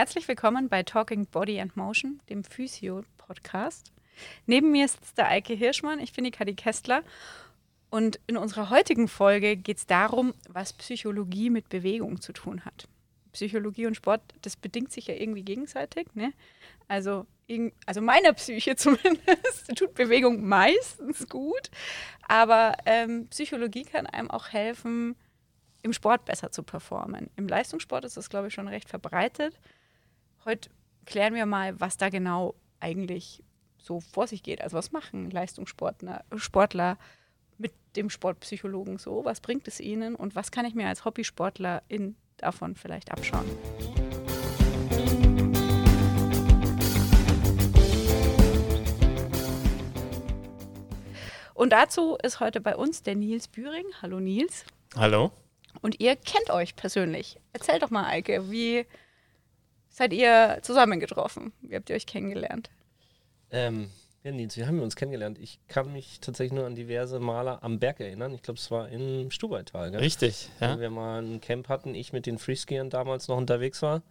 herzlich willkommen bei Talking Body and Motion, dem Physio-Podcast. Neben mir sitzt der Eike Hirschmann, ich bin die Kadi Kästler. Und in unserer heutigen Folge geht es darum, was Psychologie mit Bewegung zu tun hat. Psychologie und Sport, das bedingt sich ja irgendwie gegenseitig. Ne? Also, also meiner Psyche zumindest tut Bewegung meistens gut. Aber ähm, Psychologie kann einem auch helfen, im Sport besser zu performen. Im Leistungssport ist das, glaube ich, schon recht verbreitet. Heute klären wir mal, was da genau eigentlich so vor sich geht. Also was machen Leistungssportler Sportler mit dem Sportpsychologen so? Was bringt es ihnen und was kann ich mir als Hobbysportler in davon vielleicht abschauen? Und dazu ist heute bei uns der Nils Büring. Hallo Nils. Hallo. Und ihr kennt euch persönlich. Erzähl doch mal, Eike, wie seid ihr zusammengetroffen? Wie habt ihr euch kennengelernt? Ähm, ja, Nils, wie haben wir uns kennengelernt? Ich kann mich tatsächlich nur an diverse Maler am Berg erinnern. Ich glaube, es war im Stubaital. Gell? Richtig, ja. Wo wir mal ein Camp hatten, ich mit den Freeskiern damals noch unterwegs war.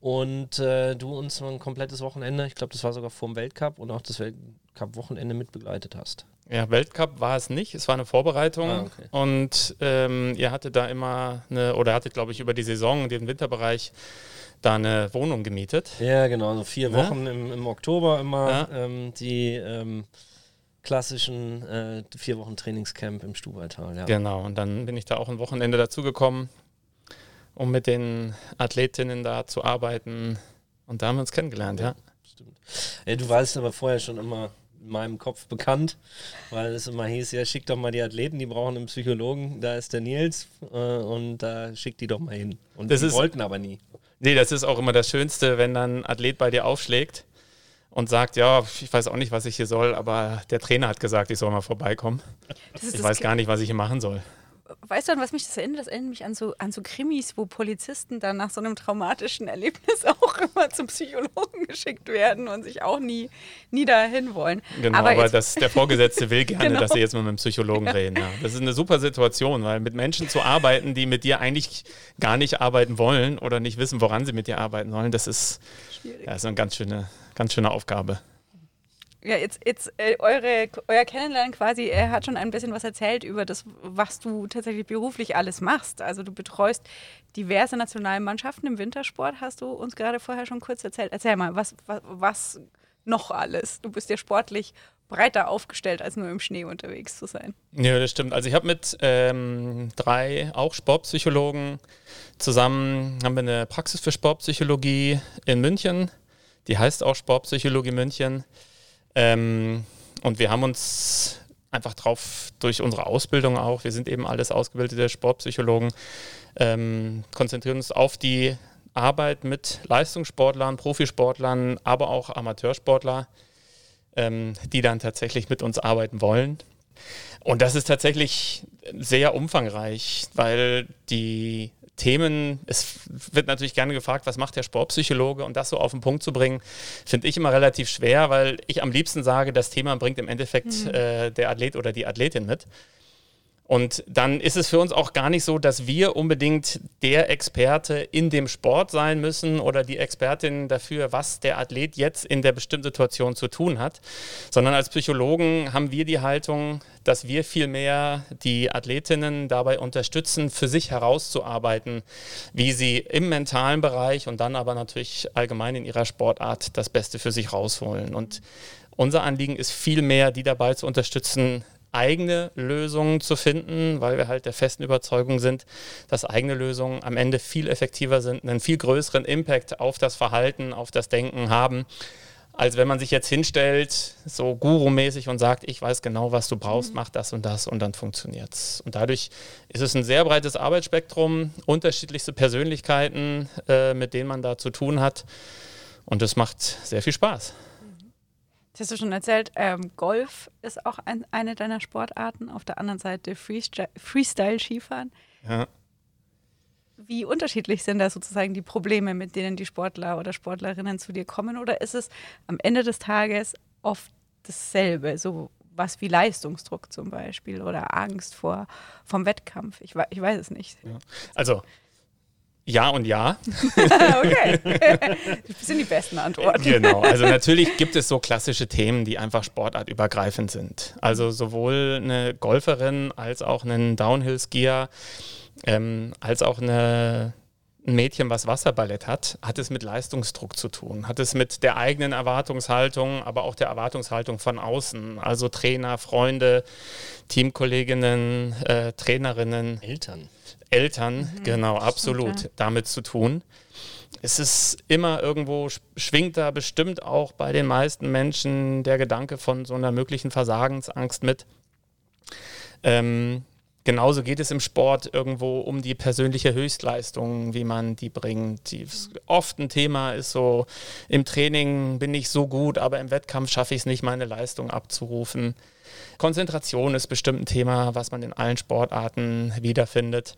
Und äh, du uns ein komplettes Wochenende, ich glaube, das war sogar vor dem Weltcup und auch das Weltcup-Wochenende mitbegleitet hast. Ja, Weltcup war es nicht, es war eine Vorbereitung ah, okay. und ähm, ihr hattet da immer eine, oder hattet, glaube ich, über die Saison, den Winterbereich, da eine Wohnung gemietet. Ja, genau, so vier Wochen ja? im, im, Oktober immer ja. ähm, die ähm, klassischen äh, vier Wochen Trainingscamp im Stubaital. Ja. Genau, und dann bin ich da auch ein Wochenende dazugekommen, um mit den Athletinnen da zu arbeiten und da haben wir uns kennengelernt, ja. Stimmt. Du weißt aber vorher schon immer meinem Kopf bekannt, weil es immer hieß, ja, schick doch mal die Athleten, die brauchen einen Psychologen, da ist der Nils äh, und da schickt die doch mal hin. Und das die ist, wollten aber nie. Nee, das ist auch immer das Schönste, wenn dann ein Athlet bei dir aufschlägt und sagt, ja, ich weiß auch nicht, was ich hier soll, aber der Trainer hat gesagt, ich soll mal vorbeikommen. Ich weiß gar nicht, was ich hier machen soll weißt du, an was mich das erinnert? Das erinnert mich an so, an so Krimis, wo Polizisten dann nach so einem traumatischen Erlebnis auch immer zum Psychologen geschickt werden und sich auch nie, nie dahin wollen. Genau, aber, aber das, der Vorgesetzte will gerne, genau. dass sie jetzt mal mit dem Psychologen ja. reden. Ja. Das ist eine super Situation, weil mit Menschen zu arbeiten, die mit dir eigentlich gar nicht arbeiten wollen oder nicht wissen, woran sie mit dir arbeiten sollen, das ist, ja, ist eine ganz schöne, ganz schöne Aufgabe. Ja, jetzt, jetzt äh, eure, euer Kennenlernen quasi, er hat schon ein bisschen was erzählt über das, was du tatsächlich beruflich alles machst. Also du betreust diverse Nationalmannschaften im Wintersport, hast du uns gerade vorher schon kurz erzählt. Erzähl mal, was, was, was noch alles? Du bist ja sportlich breiter aufgestellt, als nur im Schnee unterwegs zu sein. Ja, das stimmt. Also ich habe mit ähm, drei auch Sportpsychologen zusammen, haben wir eine Praxis für Sportpsychologie in München. Die heißt auch Sportpsychologie München. Ähm, und wir haben uns einfach drauf, durch unsere Ausbildung auch, wir sind eben alles ausgebildete Sportpsychologen, ähm, konzentrieren uns auf die Arbeit mit Leistungssportlern, Profisportlern, aber auch Amateursportler, ähm, die dann tatsächlich mit uns arbeiten wollen. Und das ist tatsächlich sehr umfangreich, weil die Themen, es wird natürlich gerne gefragt, was macht der Sportpsychologe und das so auf den Punkt zu bringen, finde ich immer relativ schwer, weil ich am liebsten sage, das Thema bringt im Endeffekt mhm. äh, der Athlet oder die Athletin mit. Und dann ist es für uns auch gar nicht so, dass wir unbedingt der Experte in dem Sport sein müssen oder die Expertin dafür, was der Athlet jetzt in der bestimmten Situation zu tun hat, sondern als Psychologen haben wir die Haltung, dass wir vielmehr die Athletinnen dabei unterstützen, für sich herauszuarbeiten, wie sie im mentalen Bereich und dann aber natürlich allgemein in ihrer Sportart das Beste für sich rausholen. Und unser Anliegen ist vielmehr, die dabei zu unterstützen, eigene Lösungen zu finden, weil wir halt der festen Überzeugung sind, dass eigene Lösungen am Ende viel effektiver sind, einen viel größeren Impact auf das Verhalten, auf das Denken haben, als wenn man sich jetzt hinstellt, so gurumäßig und sagt, ich weiß genau, was du brauchst, mach das und das und dann funktioniert es. Und dadurch ist es ein sehr breites Arbeitsspektrum, unterschiedlichste Persönlichkeiten, äh, mit denen man da zu tun hat. Und es macht sehr viel Spaß. Das hast du schon erzählt, ähm, Golf ist auch ein, eine deiner Sportarten. Auf der anderen Seite Freestyle-Skifahren. Ja. Wie unterschiedlich sind da sozusagen die Probleme, mit denen die Sportler oder Sportlerinnen zu dir kommen? Oder ist es am Ende des Tages oft dasselbe? So was wie Leistungsdruck zum Beispiel oder Angst vor vom Wettkampf? Ich, ich weiß es nicht. Ja. Also Ja und ja. okay. Das sind die besten Antworten. Genau. Also natürlich gibt es so klassische Themen, die einfach sportartübergreifend sind. Also sowohl eine Golferin als auch einen Downhill-Skier, ähm, als auch eine, ein Mädchen, was Wasserballett hat, hat es mit Leistungsdruck zu tun, hat es mit der eigenen Erwartungshaltung, aber auch der Erwartungshaltung von außen, also Trainer, Freunde, Teamkolleginnen, äh, Trainerinnen. Eltern. Eltern, mhm. genau, absolut, okay. damit zu tun. Es ist immer irgendwo, schwingt da bestimmt auch bei den meisten Menschen der Gedanke von so einer möglichen Versagensangst mit. Ähm, genauso geht es im Sport irgendwo um die persönliche Höchstleistung, wie man die bringt. Die oft ein Thema ist so, im Training bin ich so gut, aber im Wettkampf schaffe ich es nicht, meine Leistung abzurufen. Konzentration ist bestimmt ein Thema, was man in allen Sportarten wiederfindet.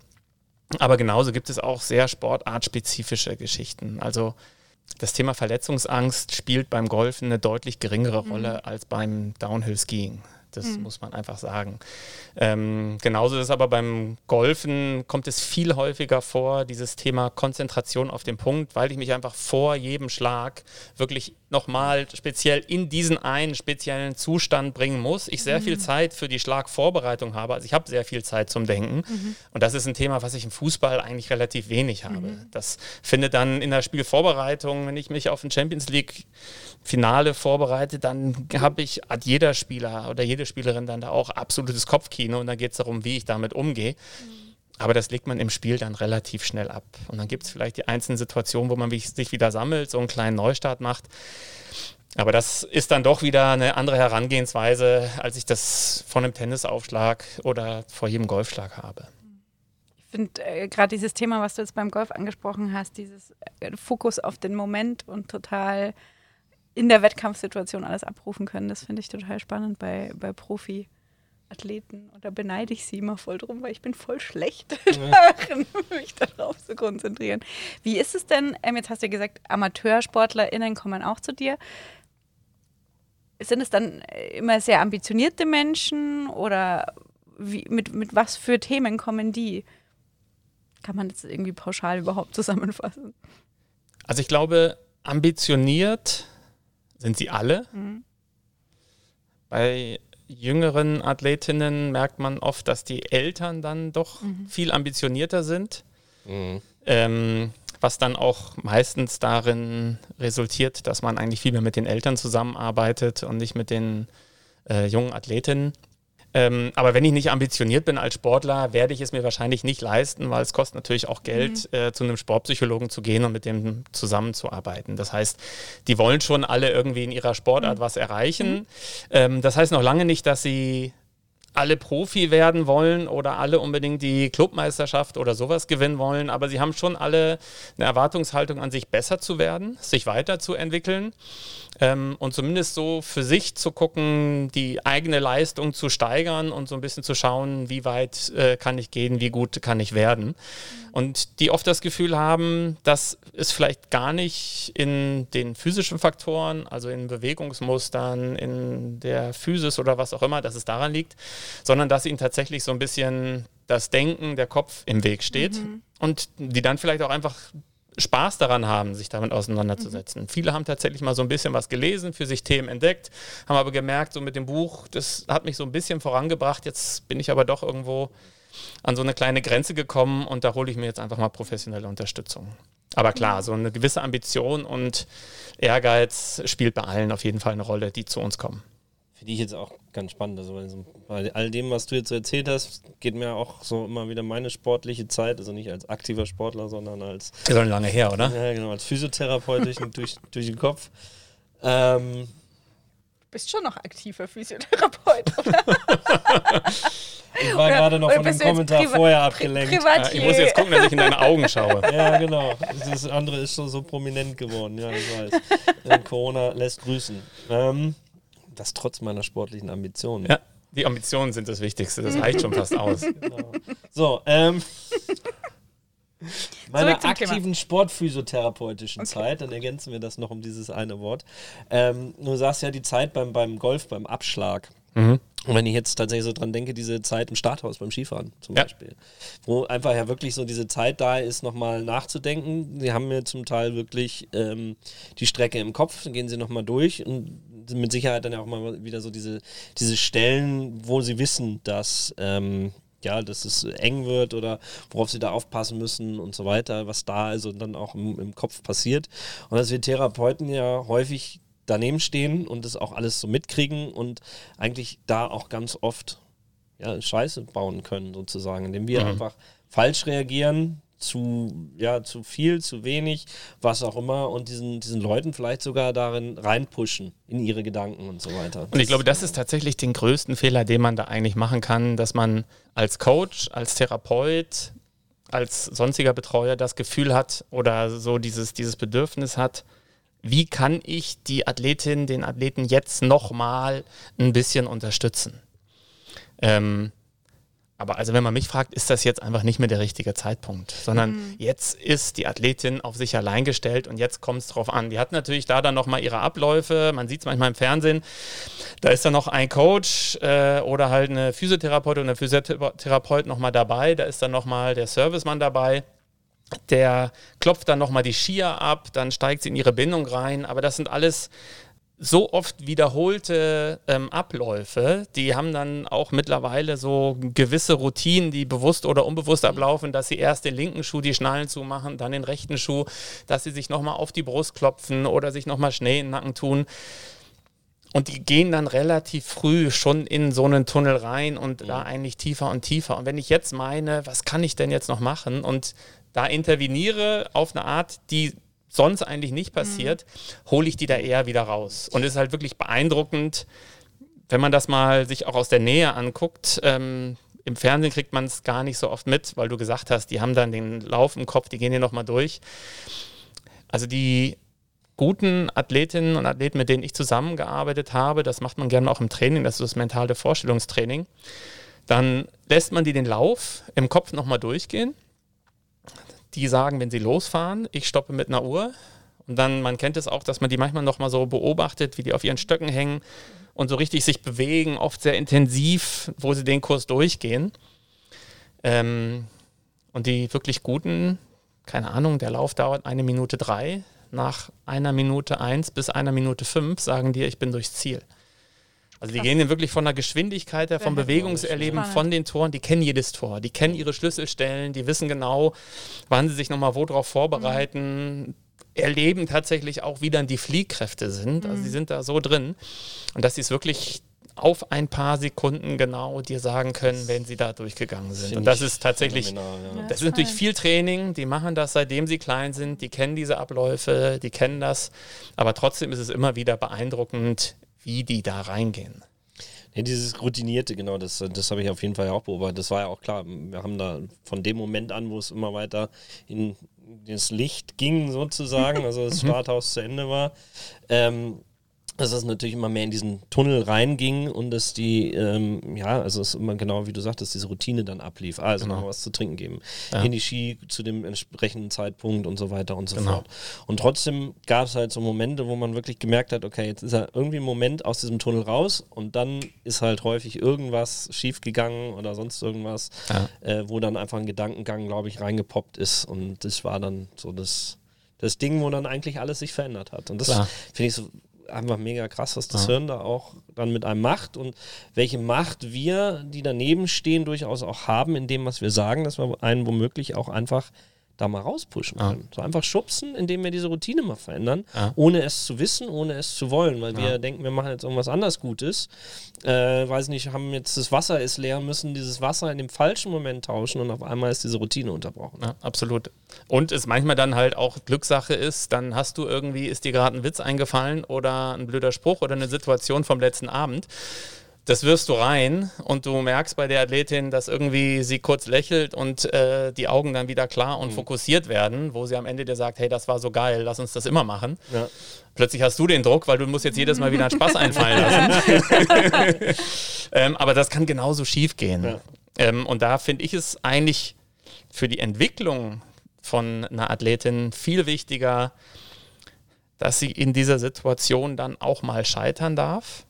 Aber genauso gibt es auch sehr sportartspezifische Geschichten. Also das Thema Verletzungsangst spielt beim Golfen eine deutlich geringere mhm. Rolle als beim Downhill-Skiing. Das mhm. muss man einfach sagen. Ähm, genauso ist aber beim Golfen, kommt es viel häufiger vor, dieses Thema Konzentration auf den Punkt, weil ich mich einfach vor jedem Schlag wirklich nochmal speziell in diesen einen speziellen Zustand bringen muss. Ich sehr mhm. viel Zeit für die Schlagvorbereitung habe. Also ich habe sehr viel Zeit zum Denken. Mhm. Und das ist ein Thema, was ich im Fußball eigentlich relativ wenig habe. Mhm. Das findet dann in der Spielvorbereitung, wenn ich mich auf ein Champions League Finale vorbereite, dann habe ich, hat jeder Spieler oder jede Spielerin dann da auch absolutes Kopfkino und dann geht es darum, wie ich damit umgehe. Aber das legt man im Spiel dann relativ schnell ab. Und dann gibt es vielleicht die einzelnen Situationen, wo man sich wieder sammelt, so einen kleinen Neustart macht. Aber das ist dann doch wieder eine andere Herangehensweise, als ich das von einem Tennisaufschlag oder vor jedem Golfschlag habe. Ich finde äh, gerade dieses Thema, was du jetzt beim Golf angesprochen hast, dieses äh, Fokus auf den Moment und total in der Wettkampfsituation alles abrufen können. Das finde ich total spannend bei, bei Profi-Athleten. Und da beneide ich sie immer voll drum, weil ich bin voll schlecht darin, mich darauf zu konzentrieren. Wie ist es denn, ähm, jetzt hast du ja gesagt, AmateursportlerInnen kommen auch zu dir. Sind es dann immer sehr ambitionierte Menschen oder wie, mit, mit was für Themen kommen die? Kann man das irgendwie pauschal überhaupt zusammenfassen? Also ich glaube, ambitioniert sind sie alle. Mhm. Bei jüngeren Athletinnen merkt man oft, dass die Eltern dann doch mhm. viel ambitionierter sind. Mhm. Ähm, was dann auch meistens darin resultiert, dass man eigentlich viel mehr mit den Eltern zusammenarbeitet und nicht mit den äh, jungen Athletinnen. Ähm, aber wenn ich nicht ambitioniert bin als Sportler, werde ich es mir wahrscheinlich nicht leisten, weil es kostet natürlich auch Geld, mhm. äh, zu einem Sportpsychologen zu gehen und mit dem zusammenzuarbeiten. Das heißt, die wollen schon alle irgendwie in ihrer Sportart mhm. was erreichen. Mhm. Ähm, das heißt noch lange nicht, dass sie alle Profi werden wollen oder alle unbedingt die Clubmeisterschaft oder sowas gewinnen wollen, aber sie haben schon alle eine Erwartungshaltung an sich besser zu werden, sich weiterzuentwickeln ähm, und zumindest so für sich zu gucken, die eigene Leistung zu steigern und so ein bisschen zu schauen, wie weit äh, kann ich gehen, wie gut kann ich werden. Mhm. Und die oft das Gefühl haben, dass es vielleicht gar nicht in den physischen Faktoren, also in Bewegungsmustern, in der Physis oder was auch immer, dass es daran liegt, sondern dass ihnen tatsächlich so ein bisschen das Denken, der Kopf im Weg steht mhm. und die dann vielleicht auch einfach Spaß daran haben, sich damit auseinanderzusetzen. Mhm. Viele haben tatsächlich mal so ein bisschen was gelesen, für sich Themen entdeckt, haben aber gemerkt, so mit dem Buch, das hat mich so ein bisschen vorangebracht, jetzt bin ich aber doch irgendwo an so eine kleine Grenze gekommen und da hole ich mir jetzt einfach mal professionelle Unterstützung. Aber klar, so eine gewisse Ambition und Ehrgeiz spielt bei allen auf jeden Fall eine Rolle, die zu uns kommen. Finde ich jetzt auch ganz spannend. Also bei all dem, was du jetzt so erzählt hast, geht mir auch so immer wieder meine sportliche Zeit, also nicht als aktiver Sportler, sondern als. Das ist schon lange her, oder? Ja, genau, als Physiotherapeut durch, durch, durch den Kopf. Ähm, du bist schon noch aktiver Physiotherapeut, oder? ich war gerade noch von dem Kommentar vorher abgelenkt. Ja, ich muss jetzt gucken, dass ich in deine Augen schaue. ja, genau. Das andere ist schon so prominent geworden, ja, ich weiß. Corona lässt grüßen. Ähm, das trotz meiner sportlichen Ambitionen. Ja, die Ambitionen sind das Wichtigste. Das reicht schon fast aus. Genau. So, ähm. meiner aktiven Thema. sportphysiotherapeutischen okay. Zeit, dann ergänzen wir das noch um dieses eine Wort. Ähm, du sagst ja die Zeit beim, beim Golf, beim Abschlag. Mhm. Und wenn ich jetzt tatsächlich so dran denke, diese Zeit im Starthaus beim Skifahren zum Ja. Beispiel, wo einfach ja wirklich so diese Zeit da ist, nochmal nachzudenken. Sie haben mir zum Teil wirklich ähm, die Strecke im Kopf, dann gehen sie nochmal durch und sind mit Sicherheit dann ja auch mal wieder so diese, diese Stellen, wo sie wissen, dass ähm, ja, dass es eng wird oder worauf sie da aufpassen müssen und so weiter, was da also dann auch im, im Kopf passiert. Und dass wir Therapeuten ja häufig daneben stehen und das auch alles so mitkriegen und eigentlich da auch ganz oft ja, Scheiße bauen können, sozusagen, indem wir Mhm. einfach falsch reagieren, zu, ja, zu viel, zu wenig, was auch immer, und diesen, diesen Leuten vielleicht sogar darin reinpushen, in ihre Gedanken und so weiter. Und ich glaube, das ist tatsächlich den größten Fehler, den man da eigentlich machen kann, dass man als Coach, als Therapeut, als sonstiger Betreuer das Gefühl hat oder so dieses, dieses Bedürfnis hat, wie kann ich die Athletin, den Athleten jetzt nochmal ein bisschen unterstützen? Ähm, aber also wenn man mich fragt, ist das jetzt einfach nicht mehr der richtige Zeitpunkt, sondern jetzt ist die Athletin auf sich allein gestellt und jetzt kommt es drauf an. Die hat natürlich da dann nochmal ihre Abläufe, man sieht es manchmal im Fernsehen, da ist dann noch ein Coach äh, oder halt eine Physiotherapeutin oder ein Physiotherapeut nochmal dabei, da ist dann nochmal der Servicemann dabei. Der klopft dann nochmal die Skier ab, dann steigt sie in ihre Bindung rein, aber das sind alles so oft wiederholte ähm, Abläufe, die haben dann auch mittlerweile so gewisse Routinen, die bewusst oder unbewusst ablaufen, dass sie erst den linken Schuh die Schnallen zumachen, dann den rechten Schuh, dass sie sich nochmal auf die Brust klopfen oder sich nochmal Schnee in den Nacken tun. Und die gehen dann relativ früh schon in so einen Tunnel rein und da eigentlich tiefer und tiefer. Und wenn ich jetzt meine, was kann ich denn jetzt noch machen und da interveniere auf eine Art, die sonst eigentlich nicht passiert, hole ich die da eher wieder raus. Und es ist halt wirklich beeindruckend, wenn man das mal sich auch aus der Nähe anguckt. Ähm, Im Fernsehen kriegt man es gar nicht so oft mit, weil du gesagt hast, die haben dann den Lauf im Kopf, die gehen hier nochmal durch. Also die guten Athletinnen und Athleten, mit denen ich zusammengearbeitet habe, das macht man gerne auch im Training, das ist das mentale Vorstellungstraining, dann lässt man die den Lauf im Kopf nochmal durchgehen. Die sagen, wenn sie losfahren, ich stoppe mit einer Uhr. Und dann, man kennt es auch, dass man die manchmal nochmal so beobachtet, wie die auf ihren Stöcken hängen und so richtig sich bewegen, oft sehr intensiv, wo sie den Kurs durchgehen. Ähm, und die wirklich guten, keine Ahnung, der Lauf dauert eine Minute drei. Nach einer Minute eins bis einer Minute fünf sagen die, ich bin durchs Ziel. Also die Krass. gehen dann wirklich von der Geschwindigkeit her, vom Bewegungserleben von den Toren, die kennen jedes Tor, die kennen ihre Schlüsselstellen, die wissen genau, wann sie sich nochmal wo drauf vorbereiten, erleben tatsächlich auch, wie dann die Fliehkräfte sind. Also die sind da so drin. Und dass sie es wirklich auf ein paar Sekunden genau dir sagen können, wenn sie da durchgegangen sind. Und das ist tatsächlich das ist natürlich viel Training, die machen das seitdem sie klein sind, die kennen diese Abläufe, die kennen das, aber trotzdem ist es immer wieder beeindruckend, wie die da reingehen. Nee, dieses Routinierte, genau, das, das habe ich auf jeden Fall auch beobachtet. Das war ja auch klar. Wir haben da von dem Moment an, wo es immer weiter in das Licht ging, sozusagen, also das Starthaus zu Ende war, ähm, dass es natürlich immer mehr in diesen Tunnel reinging und dass die, ähm, ja, also es immer genau wie du sagtest, diese Routine dann ablief. Also Genau. noch was zu trinken geben. Ja. In die Ski zu dem entsprechenden Zeitpunkt und so weiter und so Genau. fort. Und trotzdem gab es halt so Momente, wo man wirklich gemerkt hat, okay, jetzt ist er irgendwie ein Moment aus diesem Tunnel raus und dann ist halt häufig irgendwas schiefgegangen oder sonst irgendwas, Ja. äh, wo dann einfach ein Gedankengang, glaube ich, reingepoppt ist. Und das war dann so das, das Ding, wo dann eigentlich alles sich verändert hat. Und das finde ich so einfach mega krass, was das Ja. Hirn da auch dann mit einem macht und welche Macht wir, die daneben stehen, durchaus auch haben in dem, was wir sagen, dass wir einen womöglich auch einfach da mal rauspushen Ja. können. So einfach schubsen, indem wir diese Routine mal verändern, Ja. ohne es zu wissen, ohne es zu wollen, weil Ja. wir denken, wir machen jetzt irgendwas anders Gutes. Äh, weiß nicht, haben jetzt das Wasser ist leer, müssen dieses Wasser in dem falschen Moment tauschen und auf einmal ist diese Routine unterbrochen. Ja, absolut. Und es manchmal dann halt auch Glückssache ist, dann hast du irgendwie, ist dir gerade ein Witz eingefallen oder ein blöder Spruch oder eine Situation vom letzten Abend. Das wirfst du rein und du merkst bei der Athletin, dass irgendwie sie kurz lächelt und äh, die Augen dann wieder klar und fokussiert werden, wo sie am Ende dir sagt, hey, das war so geil, lass uns das immer machen. Ja. Plötzlich hast du den Druck, weil du musst jetzt jedes Mal wieder einen Spaß einfallen lassen. ähm, aber das kann genauso schief gehen. Ja. Ähm, und da finde ich es eigentlich für die Entwicklung von einer Athletin viel wichtiger, dass sie in dieser Situation dann auch mal scheitern darf.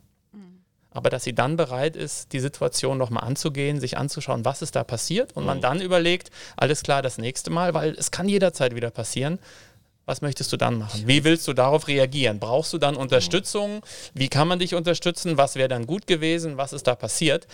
Aber dass sie dann bereit ist, die Situation nochmal anzugehen, sich anzuschauen, was ist da passiert und man Mhm. dann überlegt, alles klar, das nächste Mal, weil es kann jederzeit wieder passieren. Was möchtest du dann machen? Wie willst du darauf reagieren? Brauchst du dann Unterstützung? Wie kann man dich unterstützen? Was wäre dann gut gewesen? Was ist da passiert?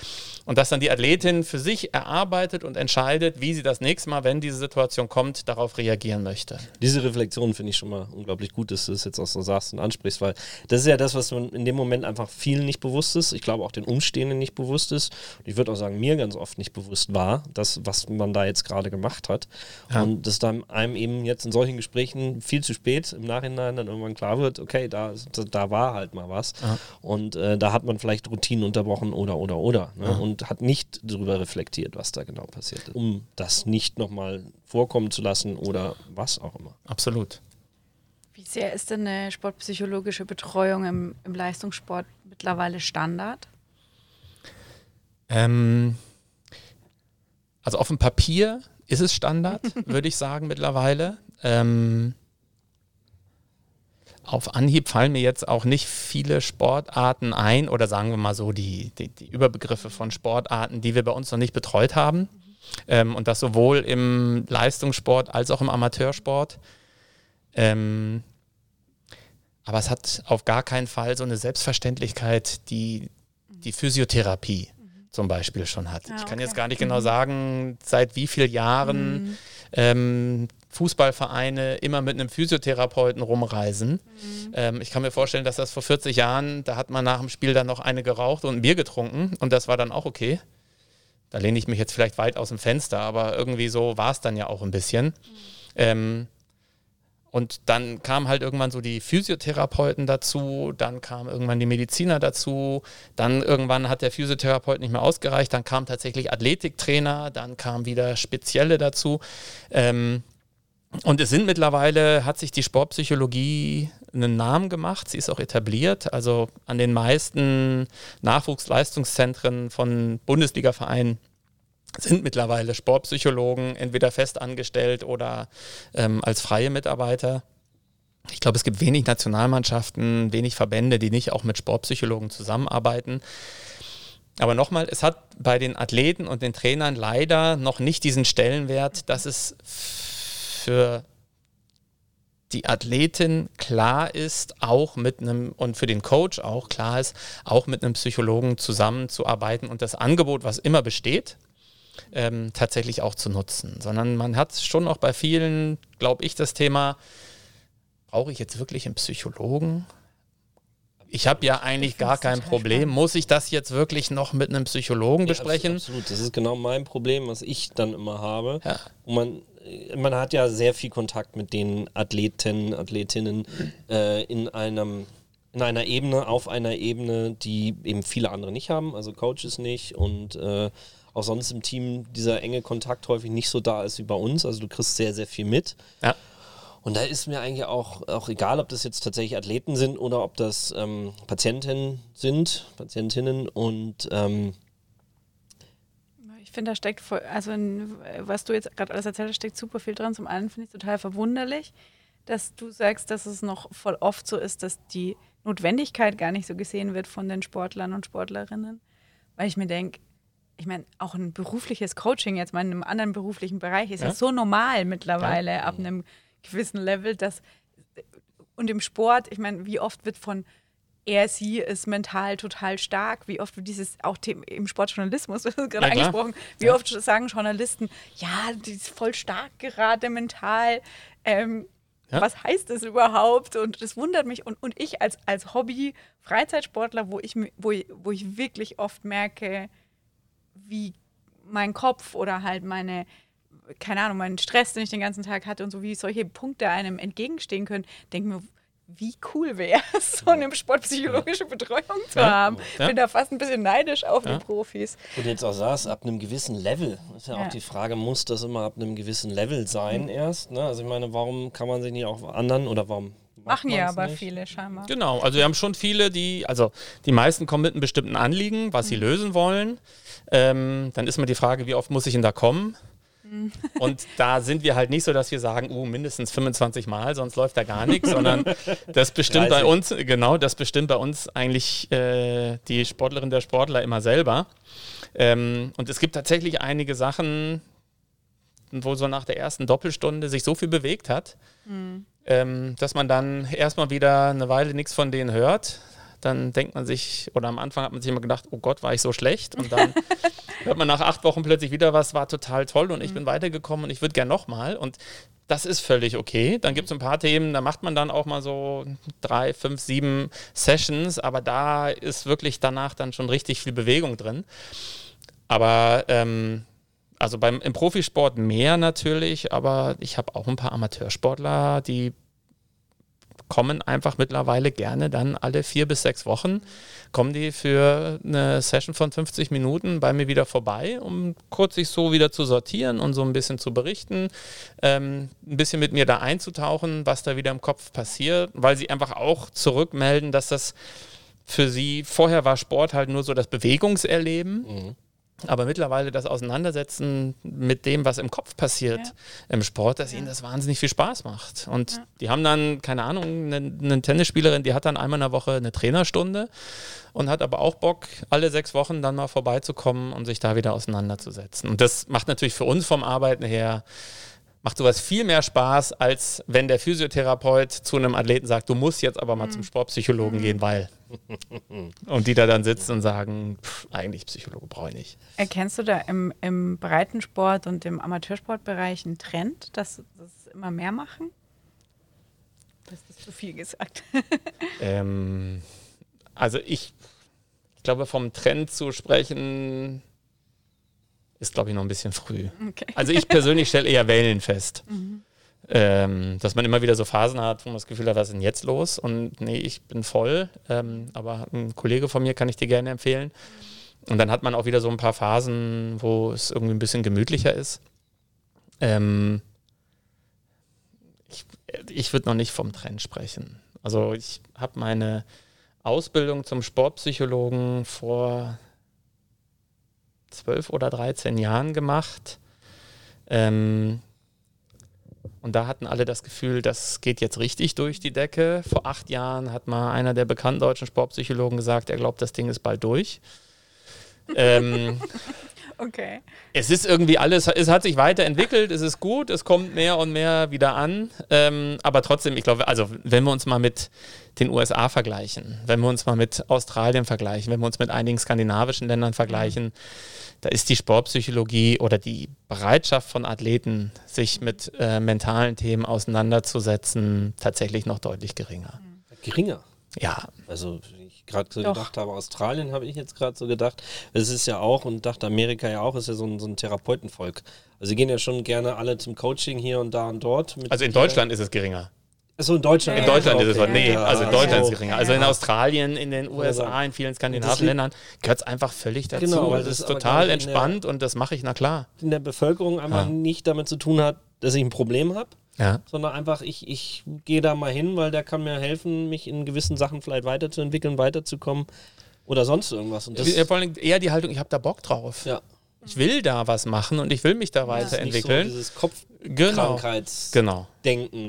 Und dass dann die Athletin für sich erarbeitet und entscheidet, wie sie das nächste Mal, wenn diese Situation kommt, darauf reagieren möchte. Diese Reflexion finde ich schon mal unglaublich gut, dass du es jetzt auch so sagst und ansprichst, weil das ist ja das, was man in dem Moment einfach vielen nicht bewusst ist. Ich glaube auch den Umstehenden nicht bewusst ist. Und ich würde auch sagen, mir ganz oft nicht bewusst war, das, was man da jetzt gerade gemacht hat. Ja. Und dass dann einem eben jetzt in solchen Gesprächen viel zu spät im Nachhinein dann irgendwann klar wird, okay, da, da, da war halt mal was. Ja. Und äh, da hat man vielleicht Routinen unterbrochen oder, oder, oder. Ne? Und hat nicht darüber reflektiert, was da genau passiert ist, um das nicht nochmal vorkommen zu lassen oder was auch immer. Absolut. Wie sehr ist denn eine sportpsychologische Betreuung im, im Leistungssport mittlerweile Standard? Ähm, also auf dem Papier ist es Standard, würde ich sagen, mittlerweile. Ähm, auf Anhieb fallen mir jetzt auch nicht viele Sportarten ein oder sagen wir mal so die, die, die Überbegriffe von Sportarten, die wir bei uns noch nicht betreut haben. Ähm, und das sowohl im Leistungssport als auch im Amateursport. Ähm, aber es hat auf gar keinen Fall so eine Selbstverständlichkeit, die die Physiotherapie zum Beispiel schon hat. Ah, ich kann okay. jetzt gar nicht genau sagen, seit wie vielen Jahren Mhm. ähm, Fußballvereine immer mit einem Physiotherapeuten rumreisen. Mhm. Ähm, ich kann mir vorstellen, dass das vor 40 Jahren, da hat man nach dem Spiel dann noch eine geraucht und ein Bier getrunken und das war dann auch okay. Da lehne ich mich jetzt vielleicht weit aus dem Fenster, aber irgendwie so war es dann ja auch ein bisschen. Ähm, und dann kamen halt irgendwann so die Physiotherapeuten dazu, dann kamen irgendwann die Mediziner dazu, dann irgendwann hat der Physiotherapeut nicht mehr ausgereicht, dann kam tatsächlich Athletiktrainer, dann kamen wieder Spezielle dazu. Ähm, und es sind mittlerweile, hat sich die Sportpsychologie einen Namen gemacht, sie ist auch etabliert. Also an den meisten Nachwuchsleistungszentren von Bundesligavereinen sind mittlerweile Sportpsychologen, entweder festangestellt oder ähm, als freie Mitarbeiter. Ich glaube, es gibt wenig Nationalmannschaften, wenig Verbände, die nicht auch mit Sportpsychologen zusammenarbeiten. Aber nochmal, es hat bei den Athleten und den Trainern leider noch nicht diesen Stellenwert, dass es für die Athletin klar ist, auch mit einem, und für den Coach auch klar ist, auch mit einem Psychologen zusammenzuarbeiten und das Angebot, was immer besteht, ähm, tatsächlich auch zu nutzen. Sondern man hat schon auch bei vielen, glaube ich, das Thema, brauche ich jetzt wirklich einen Psychologen? Ich habe ja eigentlich Ich gar kein Problem. spannend. Muss ich das jetzt wirklich noch mit einem Psychologen Ja, besprechen? abs- absolut, das ist genau mein Problem, was ich dann immer habe. Ja. Und man, man hat ja sehr viel Kontakt mit den Athleten, Athletinnen äh, in einem in einer Ebene, auf einer Ebene, die eben viele andere nicht haben, also Coaches nicht und äh, auch sonst im Team dieser enge Kontakt häufig nicht so da ist wie bei uns. Also du kriegst sehr, sehr viel mit. Ja. Und da ist mir eigentlich auch, auch egal, ob das jetzt tatsächlich Athleten sind oder ob das ähm, Patientinnen sind, Patientinnen und ähm, finde, da steckt voll, also in, was du jetzt gerade alles erzählt hast, steckt super viel dran. Zum einen finde ich es total verwunderlich, dass du sagst, dass es noch voll oft so ist, dass die Notwendigkeit gar nicht so gesehen wird von den Sportlern und Sportlerinnen. Weil ich mir denke, ich meine, auch ein berufliches Coaching jetzt mal in einem anderen beruflichen Bereich ist ja, Ja. so normal mittlerweile ab einem gewissen Level, dass und im Sport, ich meine, wie oft wird von er, sie ist mental total stark, wie oft dieses auch im Sportjournalismus, das ist gerade Ja, angesprochen, wie Ja. oft sagen Journalisten, ja, die ist voll stark gerade mental. Ähm, Ja. Was heißt das überhaupt? Und das wundert mich. Und, und ich als, als Hobby-Freizeitsportler, wo ich, wo, wo ich wirklich oft merke, wie mein Kopf oder halt meine, keine Ahnung, meinen Stress, den ich den ganzen Tag hatte und so, wie solche Punkte einem entgegenstehen können, denke mir, wie cool wäre es, so eine sportpsychologische Betreuung zu Ja. haben. Ja. Bin da fast ein bisschen neidisch auf Ja. die Profis. Und jetzt auch sagst, ab einem gewissen Level. Ist ja, Ja. auch die Frage, muss das immer ab einem gewissen Level sein Mhm. erst? Ne? Also ich meine, warum kann man sich nicht auch anderen oder warum Machen ja aber nicht? viele scheinbar. Genau, also wir haben schon viele, die, also die meisten kommen mit einem bestimmten Anliegen, was Mhm. sie lösen wollen. Ähm, dann ist mal die Frage, wie oft muss ich denn da kommen? Und da sind wir halt nicht so, dass wir sagen, uh, mindestens 25 Mal, sonst läuft da gar nichts, sondern das bestimmt 30. bei uns, genau, das bestimmt bei uns eigentlich äh, die Sportlerin der Sportler immer selber. Ähm, und es gibt tatsächlich einige Sachen, wo so nach der ersten Doppelstunde sich so viel bewegt hat, mhm. ähm, dass man dann erstmal wieder eine Weile nichts von denen hört dann denkt man sich, oder am Anfang hat man sich immer gedacht, oh Gott, war ich so schlecht. Und dann hört man nach acht Wochen plötzlich wieder was, war total toll und ich mhm. bin weitergekommen und ich würde gern nochmal. Und das ist völlig okay. Dann gibt es ein paar Themen, da macht man dann auch mal so drei, fünf, sieben Sessions, aber da ist wirklich danach dann schon richtig viel Bewegung drin. Aber ähm, also beim, im Profisport mehr natürlich, aber ich habe auch ein paar Amateursportler, die kommen einfach mittlerweile gerne dann alle vier bis sechs Wochen, kommen die für eine Session von 50 Minuten bei mir wieder vorbei, um kurz sich so wieder zu sortieren und so ein bisschen zu berichten, ähm, ein bisschen mit mir da einzutauchen, was da wieder im Kopf passiert, weil sie einfach auch zurückmelden, dass das für sie, vorher war Sport halt nur so das Bewegungserleben. Mhm. Aber mittlerweile das Auseinandersetzen mit dem, was im Kopf passiert ja. im Sport, dass ja. ihnen das wahnsinnig viel Spaß macht. Und ja. die haben dann, keine Ahnung, eine, eine, Tennisspielerin, die hat dann einmal in der Woche eine Trainerstunde und hat aber auch Bock, alle sechs Wochen dann mal vorbeizukommen und sich da wieder auseinanderzusetzen. Und das macht natürlich für uns vom Arbeiten her macht sowas viel mehr Spaß, als wenn der Physiotherapeut zu einem Athleten sagt, du musst jetzt aber mal mhm. zum Sportpsychologen mhm. gehen, weil. und die da dann sitzen und sagen, pff, eigentlich Psychologe brauche ich nicht. Erkennst du da im, im Breitensport und im Amateursportbereich einen Trend, dass das immer mehr machen? Das ist zu viel gesagt. ähm, also ich, ich glaube, vom Trend zu sprechen, ist, glaube ich, noch ein bisschen früh. Okay. Also ich persönlich stelle eher Wellen fest. Mhm. Ähm, dass man immer wieder so Phasen hat, wo man das Gefühl hat, was ist denn jetzt los? Und nee, ich bin voll, ähm, aber ein Kollege von mir kann ich dir gerne empfehlen. Und dann hat man auch wieder so ein paar Phasen, wo es irgendwie ein bisschen gemütlicher ist. Ähm, ich ich würde noch nicht vom Trend sprechen. Also ich habe meine Ausbildung zum Sportpsychologen vor zwölf oder 13 Jahren gemacht. Ähm, und da hatten alle das Gefühl, das geht jetzt richtig durch die Decke. Vor acht Jahren hat mal einer der bekannten deutschen Sportpsychologen gesagt, er glaubt, das Ding ist bald durch. ähm, okay. Es ist irgendwie alles, es hat sich weiterentwickelt, es ist gut, es kommt mehr und mehr wieder an. Ähm, aber trotzdem, ich glaube, also wenn wir uns mal mit den USA vergleichen, wenn wir uns mal mit Australien vergleichen, wenn wir uns mit einigen skandinavischen Ländern vergleichen, da ist die Sportpsychologie oder die Bereitschaft von Athleten, sich mit äh, mentalen Themen auseinanderzusetzen, tatsächlich noch deutlich geringer. Geringer? Ja. Also gerade so Doch. gedacht habe, Australien habe ich jetzt gerade so gedacht. Es ist ja auch und dachte Amerika ja auch, ist ja so ein, so ein Therapeutenvolk. Also sie gehen ja schon gerne alle zum Coaching hier und da und dort. also in Deutschland ist es geringer. So in Deutschland. In Deutschland ist es okay. nee, also in Deutschland ist es geringer. Also in Australien, in den USA, in vielen skandinavischen Ländern gehört es einfach völlig dazu. Genau, weil das ist total entspannt der, und das mache ich, na klar. In der Bevölkerung einfach ja. nicht damit zu tun hat, dass ich ein Problem habe, ja. sondern einfach, ich, ich gehe da mal hin, weil der kann mir helfen, mich in gewissen Sachen vielleicht weiterzuentwickeln, weiterzukommen oder sonst irgendwas. Und das vor allem eher die Haltung, ich habe da Bock drauf. Ja. Ich will da was machen und ich will mich da weiterentwickeln. So dieses Kopfkrankheitsdenken, genau.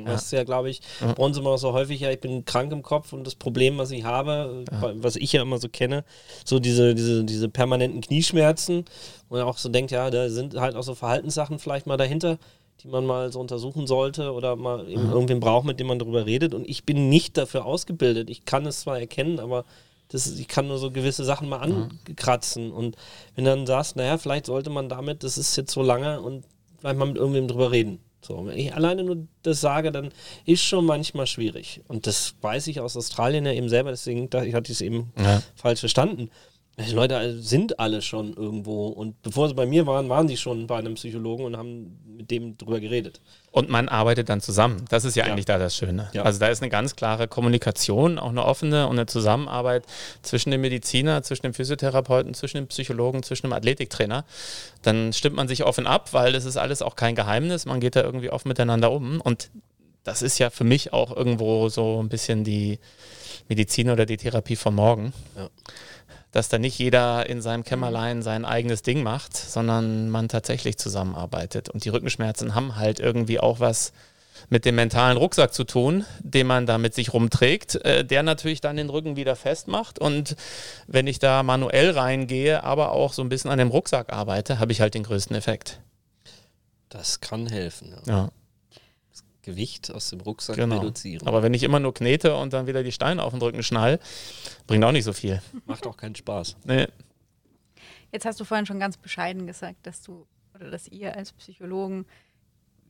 genau. was ja, glaube ich, ja. bei uns immer so häufig, ja, ich bin krank im Kopf und das Problem, was ich habe, ja. was ich ja immer so kenne, so diese, diese, diese permanenten Knieschmerzen, wo man auch so denkt, ja, da sind halt auch so Verhaltenssachen vielleicht mal dahinter, die man mal so untersuchen sollte oder mal eben irgendwen braucht, mit dem man darüber redet. Und ich bin nicht dafür ausgebildet. Ich kann es zwar erkennen, aber das ich kann nur so gewisse Sachen mal ankratzen. Und wenn du dann sagst, naja, vielleicht sollte man damit, das ist jetzt so lange und vielleicht mal mit irgendwem drüber reden. So, wenn ich alleine nur das sage, dann ist schon manchmal schwierig. Und das weiß ich aus Australien ja eben selber, deswegen ich hatte ich es eben ja. falsch verstanden. Die Leute sind alle schon irgendwo und bevor sie bei mir waren, waren sie schon bei einem Psychologen und haben mit dem drüber geredet. Und man arbeitet dann zusammen. Das ist ja, ja. eigentlich da das Schöne. Ja. Also da ist eine ganz klare Kommunikation, auch eine offene und eine Zusammenarbeit zwischen dem Mediziner, zwischen dem Physiotherapeuten, zwischen dem Psychologen, zwischen dem Athletiktrainer. Dann stimmt man sich offen ab, weil das ist alles auch kein Geheimnis. Man geht da irgendwie offen miteinander um. Und das ist ja für mich auch irgendwo so ein bisschen die Medizin oder die Therapie von morgen. Ja dass da nicht jeder in seinem Kämmerlein sein eigenes Ding macht, sondern man tatsächlich zusammenarbeitet. Und die Rückenschmerzen haben halt irgendwie auch was mit dem mentalen Rucksack zu tun, den man da mit sich rumträgt, äh, der natürlich dann den Rücken wieder festmacht. Und wenn ich da manuell reingehe, aber auch so ein bisschen an dem Rucksack arbeite, habe ich halt den größten Effekt. Das kann helfen. Ja. ja. Gewicht aus dem Rucksack genau. reduzieren. Aber wenn ich immer nur knete und dann wieder die Steine auf den Rücken schnall, bringt auch nicht so viel. Macht auch keinen Spaß. Nee. Jetzt hast du vorhin schon ganz bescheiden gesagt, dass du oder dass ihr als Psychologen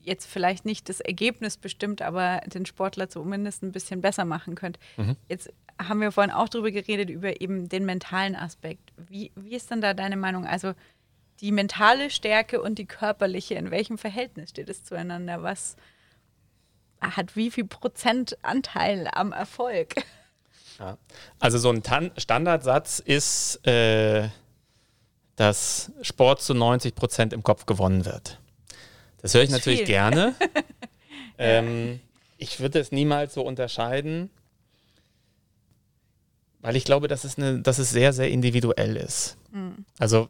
jetzt vielleicht nicht das Ergebnis bestimmt, aber den Sportler zumindest ein bisschen besser machen könnt. Mhm. Jetzt haben wir vorhin auch darüber geredet, über eben den mentalen Aspekt. Wie, wie ist denn da deine Meinung? Also die mentale Stärke und die körperliche, in welchem Verhältnis steht es zueinander? Was hat wie viel Prozent Anteil am Erfolg? Ja. Also so ein Tan Standardsatz ist, äh, dass Sport zu 90 Prozent im Kopf gewonnen wird. Das höre ich das natürlich viel. gerne. ähm, ich würde es niemals so unterscheiden, weil ich glaube, dass es, eine, dass es sehr, sehr individuell ist. Mhm. Also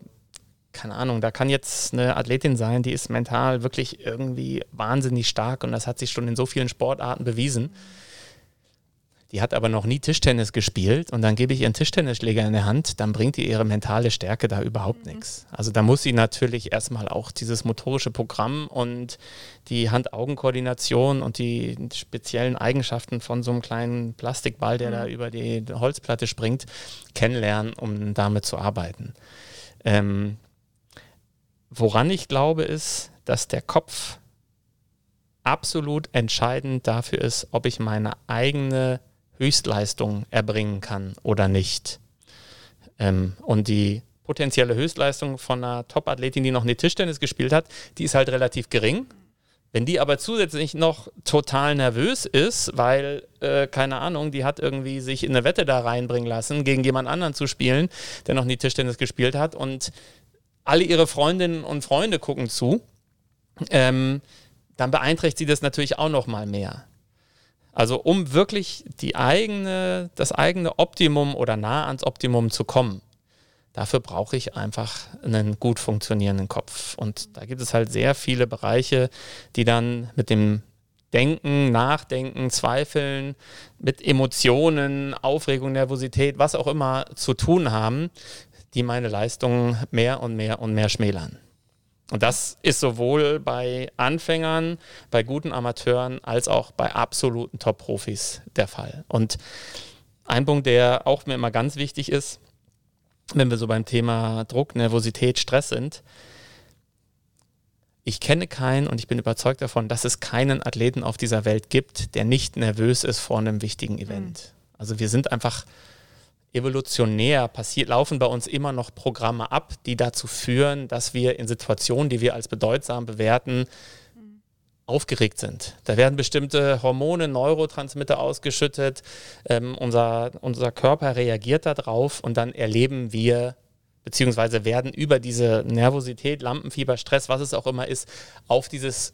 keine Ahnung, da kann jetzt eine Athletin sein, die ist mental wirklich irgendwie wahnsinnig stark und das hat sich schon in so vielen Sportarten bewiesen. Die hat aber noch nie Tischtennis gespielt und dann gebe ich ihr einen Tischtennisschläger in der Hand, dann bringt die ihre mentale Stärke da überhaupt mhm. nichts. Also da muss sie natürlich erstmal auch dieses motorische Programm und die Hand-Augen-Koordination und die speziellen Eigenschaften von so einem kleinen Plastikball, der mhm. da über die Holzplatte springt, kennenlernen, um damit zu arbeiten. Ähm, Woran ich glaube, ist, dass der Kopf absolut entscheidend dafür ist, ob ich meine eigene Höchstleistung erbringen kann oder nicht. Ähm, und die potenzielle Höchstleistung von einer Top-Athletin, die noch eine Tischtennis gespielt hat, die ist halt relativ gering. Wenn die aber zusätzlich noch total nervös ist, weil, äh, keine Ahnung, die hat irgendwie sich in eine Wette da reinbringen lassen, gegen jemand anderen zu spielen, der noch nie Tischtennis gespielt hat und alle ihre Freundinnen und Freunde gucken zu, ähm, dann beeinträchtigt sie das natürlich auch noch mal mehr. Also um wirklich die eigene, das eigene Optimum oder nah ans Optimum zu kommen, dafür brauche ich einfach einen gut funktionierenden Kopf. Und da gibt es halt sehr viele Bereiche, die dann mit dem Denken, Nachdenken, Zweifeln, mit Emotionen, Aufregung, Nervosität, was auch immer zu tun haben, die meine Leistungen mehr und mehr und mehr schmälern. Und das ist sowohl bei Anfängern, bei guten Amateuren als auch bei absoluten Top-Profis der Fall. Und ein Punkt, der auch mir immer ganz wichtig ist, wenn wir so beim Thema Druck, Nervosität, Stress sind, ich kenne keinen und ich bin überzeugt davon, dass es keinen Athleten auf dieser Welt gibt, der nicht nervös ist vor einem wichtigen Event. Mhm. Also wir sind einfach evolutionär passiert, laufen bei uns immer noch Programme ab, die dazu führen, dass wir in Situationen, die wir als bedeutsam bewerten, aufgeregt sind. Da werden bestimmte Hormone, Neurotransmitter ausgeschüttet, ähm, unser, unser Körper reagiert darauf und dann erleben wir beziehungsweise werden über diese Nervosität, Lampenfieber, Stress, was es auch immer ist, auf dieses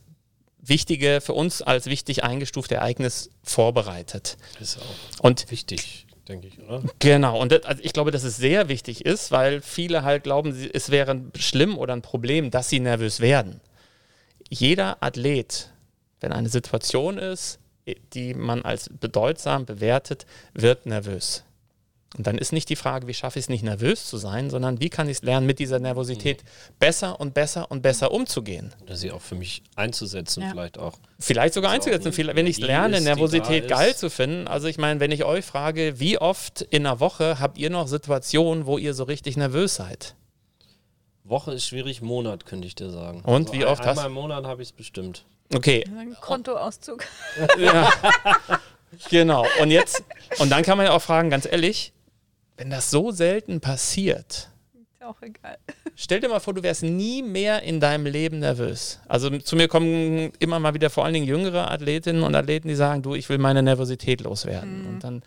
wichtige, für uns als wichtig eingestufte Ereignis vorbereitet. Das ist auch und wichtig denke ich, oder? Genau, und das, also ich glaube, dass es sehr wichtig ist, weil viele halt glauben, es wäre schlimm oder ein Problem, dass sie nervös werden. Jeder Athlet, wenn eine Situation ist, die man als bedeutsam bewertet, wird nervös. Und dann ist nicht die Frage, wie schaffe ich es nicht nervös zu sein, sondern wie kann ich es lernen, mit dieser Nervosität besser und besser und besser umzugehen. Oder sie auch für mich einzusetzen, ja. vielleicht auch. Vielleicht sogar also einzusetzen, wenn ich es lerne, ist, Nervosität geil zu finden. Also ich meine, wenn ich euch frage, wie oft in einer Woche habt ihr noch Situationen, wo ihr so richtig nervös seid? Woche ist schwierig, Monat könnte ich dir sagen. Und also wie oft ein, hast du? Einmal im Monat habe ich es bestimmt. Okay. Ein Kontoauszug. ja. Genau. Und jetzt, und dann kann man ja auch fragen, ganz ehrlich, wenn das so selten passiert, auch egal. Stell dir mal vor, du wärst nie mehr in deinem Leben nervös. Also zu mir kommen immer mal wieder vor allen Dingen jüngere Athletinnen und Athleten, die sagen, du, ich will meine Nervosität loswerden. Mhm. Und dann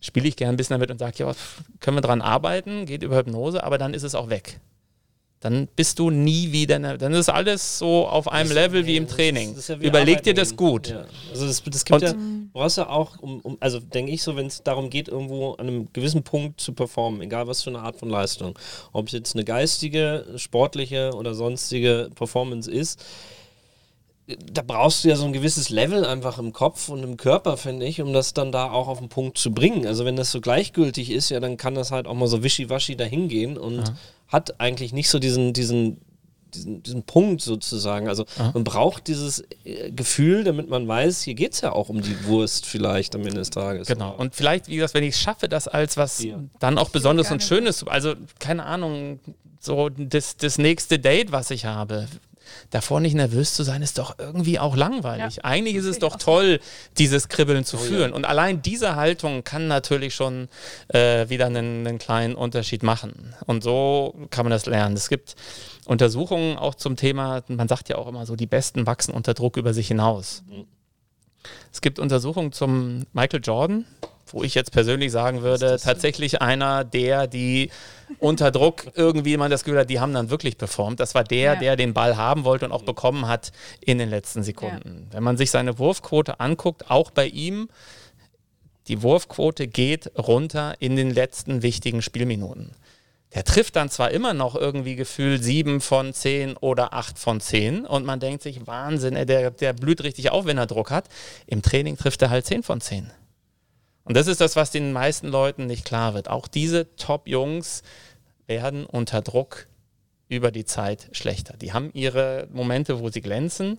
spiele ich gerne ein bisschen damit und sage, ja, können wir dran arbeiten, geht über Hypnose, aber dann ist es auch weg. Dann bist du nie wieder, ne, dann ist alles so auf einem Das- Level wie im das- Training. das ist ja wie Überleg dir Arbeiten. das gut. Ja. Also das, das gibt Und- ja, du brauchst ja auch, um, um, also denke ich so, wenn es darum geht, irgendwo an einem gewissen Punkt zu performen, egal was für eine Art von Leistung, ob es jetzt eine geistige, sportliche oder sonstige Performance ist, da brauchst du ja so ein gewisses Level einfach im Kopf und im Körper, finde ich, um das dann da auch auf den Punkt zu bringen. Also wenn das so gleichgültig ist, ja, dann kann das halt auch mal so wischiwaschi dahingehen und hat eigentlich nicht so diesen, diesen, diesen, diesen Punkt sozusagen. Also man braucht dieses äh, Gefühl, damit man weiß, hier geht es ja auch um die Wurst vielleicht am Ende des Tages. Genau. Und vielleicht, wie gesagt, wenn ich es schaffe, das als was Ja. dann auch Besonderes gar und. Schönes, also keine Ahnung, so das, das nächste Date, was ich habe. Davor nicht nervös zu sein, ist doch irgendwie auch langweilig. Ja, Eigentlich ist es doch toll, dieses Kribbeln zu Oh ja. führen. Und allein diese Haltung kann natürlich schon äh, wieder einen, einen kleinen Unterschied machen. Und so kann man das lernen. Es gibt Untersuchungen auch zum Thema, man sagt ja auch immer so, die Besten wachsen unter Druck über sich hinaus. Es gibt Untersuchungen zum Michael Jordan, wo ich jetzt persönlich sagen würde, tatsächlich einer der, die unter Druck irgendwie man das Gefühl hat, die haben dann wirklich performt. Das war der, Ja. der den Ball haben wollte und auch bekommen hat in den letzten Sekunden. Wenn man sich seine Wurfquote anguckt, auch bei ihm, die Wurfquote geht runter in den letzten wichtigen Spielminuten. Der trifft dann zwar immer noch irgendwie gefühlt sieben von zehn oder acht von zehn und man denkt sich, Wahnsinn, ey, der, der blüht richtig auf, wenn er Druck hat. Im Training trifft er halt zehn von zehn. Und das ist das, was den meisten Leuten nicht klar wird. Auch diese Top-Jungs werden unter Druck über die Zeit schlechter. Die haben ihre Momente, wo sie glänzen,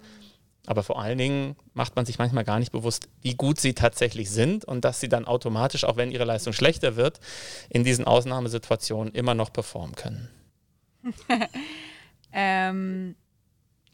aber vor allen Dingen macht man sich manchmal gar nicht bewusst, wie gut sie tatsächlich sind und dass sie dann automatisch, auch wenn ihre Leistung schlechter wird, in diesen Ausnahmesituationen immer noch performen können. Ähm,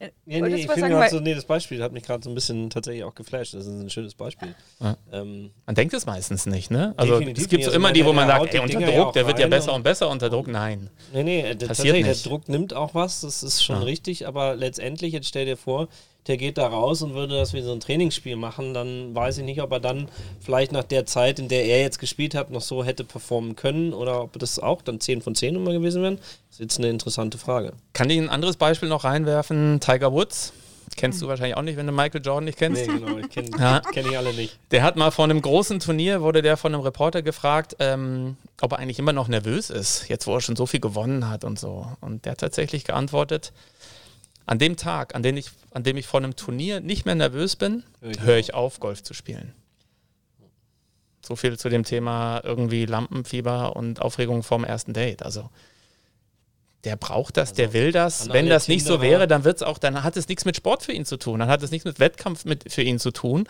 Ja, Wolltest nee, du ich finde sagen? so, nee, das Beispiel hat mich gerade so ein bisschen tatsächlich auch geflasht. Das ist ein schönes Beispiel. Ja. Ähm, Man denkt es meistens nicht, ne? Also es gibt so Also immer die, wo man sagt, ey, unter Dinger ja Druck, auch der wird ja besser und- und besser unter Druck. Nein. Nee, nee, äh, Passiert tatsächlich, nicht. der Druck nimmt auch was, das ist schon Ja. richtig, aber letztendlich, jetzt stell dir vor, der geht da raus und würde das wie so ein Trainingsspiel machen, dann weiß ich nicht, ob er dann vielleicht nach der Zeit, in der er jetzt gespielt hat, noch so hätte performen können oder ob das auch dann 10 von 10 immer gewesen wären. Das ist jetzt eine interessante Frage. Kann ich ein anderes Beispiel noch reinwerfen? Tiger Woods. Kennst du wahrscheinlich auch nicht, wenn du Michael Jordan nicht kennst. Nee, genau, ich kenne Ja. kenn ich alle nicht. Der hat mal vor einem großen Turnier, wurde der von einem Reporter gefragt, ähm, ob er eigentlich immer noch nervös ist, jetzt wo er schon so viel gewonnen hat und so. Und der hat tatsächlich geantwortet, an dem Tag, an dem ich, an dem ich vor einem Turnier nicht mehr nervös bin, Hör ich höre ich auf, Golf zu spielen. So viel zu dem Thema irgendwie Lampenfieber und Aufregung vorm ersten Date. Also der braucht das, der will das. Wenn das nicht so Tinderer- wäre, dann wird's auch, dann hat es nichts mit Sport für ihn zu tun, dann hat es nichts mit Wettkampf mit, für ihn zu tun.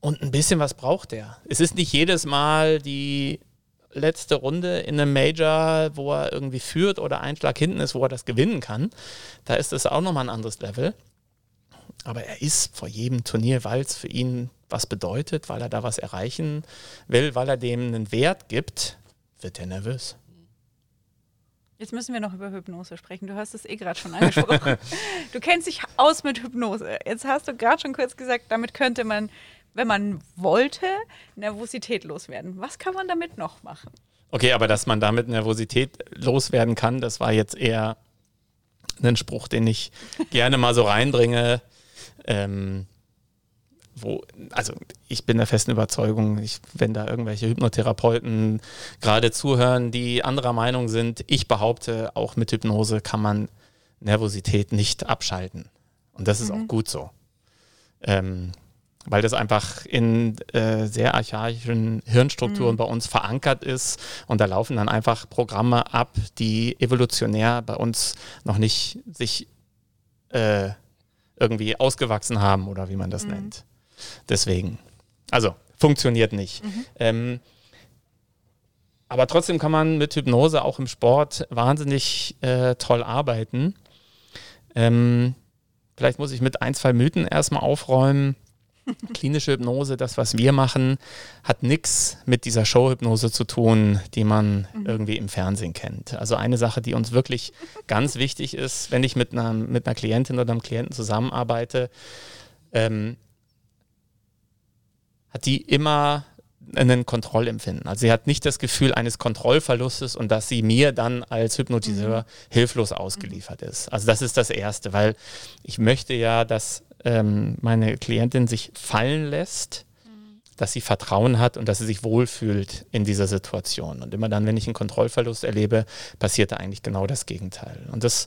Und ein bisschen was braucht er. Es ist nicht jedes Mal die letzte Runde in einem Major, wo er irgendwie führt oder ein Schlag hinten ist, wo er das gewinnen kann. Da ist es auch nochmal ein anderes Level. Aber er ist vor jedem Turnier, weil es für ihn was bedeutet, weil er da was erreichen will, weil er dem einen Wert gibt, wird er nervös. Jetzt müssen wir noch über Hypnose sprechen. Du hast es eh gerade schon angesprochen. du kennst dich aus mit Hypnose. Jetzt hast du gerade schon kurz gesagt, damit könnte man, wenn man wollte, Nervosität loswerden. Was kann man damit noch machen? Okay, aber dass man damit Nervosität loswerden kann, das war jetzt eher ein Spruch, den ich gerne mal so reinbringe. Ähm, wo, also ich bin der festen Überzeugung, ich, wenn da irgendwelche Hypnotherapeuten gerade zuhören, die anderer Meinung sind, ich behaupte, auch mit Hypnose kann man Nervosität nicht abschalten. Und das ist auch gut so. Ähm, weil das einfach in äh, sehr archaischen Hirnstrukturen bei uns verankert ist. Und da laufen dann einfach Programme ab, die evolutionär bei uns noch nicht sich äh, irgendwie ausgewachsen haben oder wie man das nennt. Deswegen. Also, funktioniert nicht. Ähm, aber trotzdem kann man mit Hypnose auch im Sport wahnsinnig äh, toll arbeiten. Ähm, vielleicht muss ich mit ein, zwei Mythen erstmal aufräumen. Klinische Hypnose, das, was wir machen, hat nichts mit dieser Showhypnose zu tun, die man irgendwie im Fernsehen kennt. Also eine Sache, die uns wirklich ganz wichtig ist, wenn ich mit einer, mit einer Klientin oder einem Klienten zusammenarbeite, ähm, hat die immer ein Kontrollempfinden. Also sie hat nicht das Gefühl eines Kontrollverlustes und dass sie mir dann als Hypnotiseur mhm. hilflos ausgeliefert mhm. ist. Also das ist das Erste, weil ich möchte ja, dass ähm, meine Klientin sich fallen lässt, mhm. dass sie Vertrauen hat und dass sie sich wohlfühlt in dieser Situation. Und immer dann, wenn ich einen Kontrollverlust erlebe, passiert da eigentlich genau das Gegenteil. Und das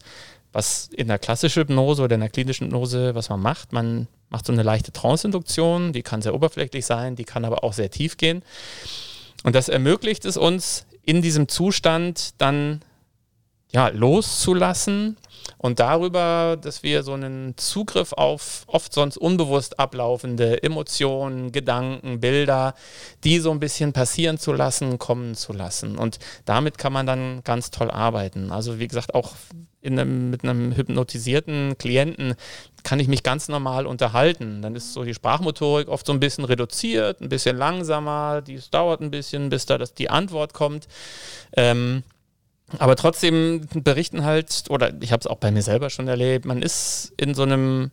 was in der klassischen Hypnose oder in der klinischen Hypnose, was man macht, man macht so eine leichte Trance-Induktion, die kann sehr oberflächlich sein, die kann aber auch sehr tief gehen. Und das ermöglicht es uns, in diesem Zustand dann ja, loszulassen und darüber, dass wir so einen Zugriff auf oft sonst unbewusst ablaufende Emotionen, Gedanken, Bilder, die so ein bisschen passieren zu lassen, kommen zu lassen. Und damit kann man dann ganz toll arbeiten. Also wie gesagt, auch einem, mit einem hypnotisierten Klienten kann ich mich ganz normal unterhalten. Dann ist so die Sprachmotorik oft so ein bisschen reduziert, ein bisschen langsamer, es dauert ein bisschen, bis da das, die Antwort kommt. Ähm, aber trotzdem berichten halt, oder ich habe es auch bei mir selber schon erlebt, man ist in so einem,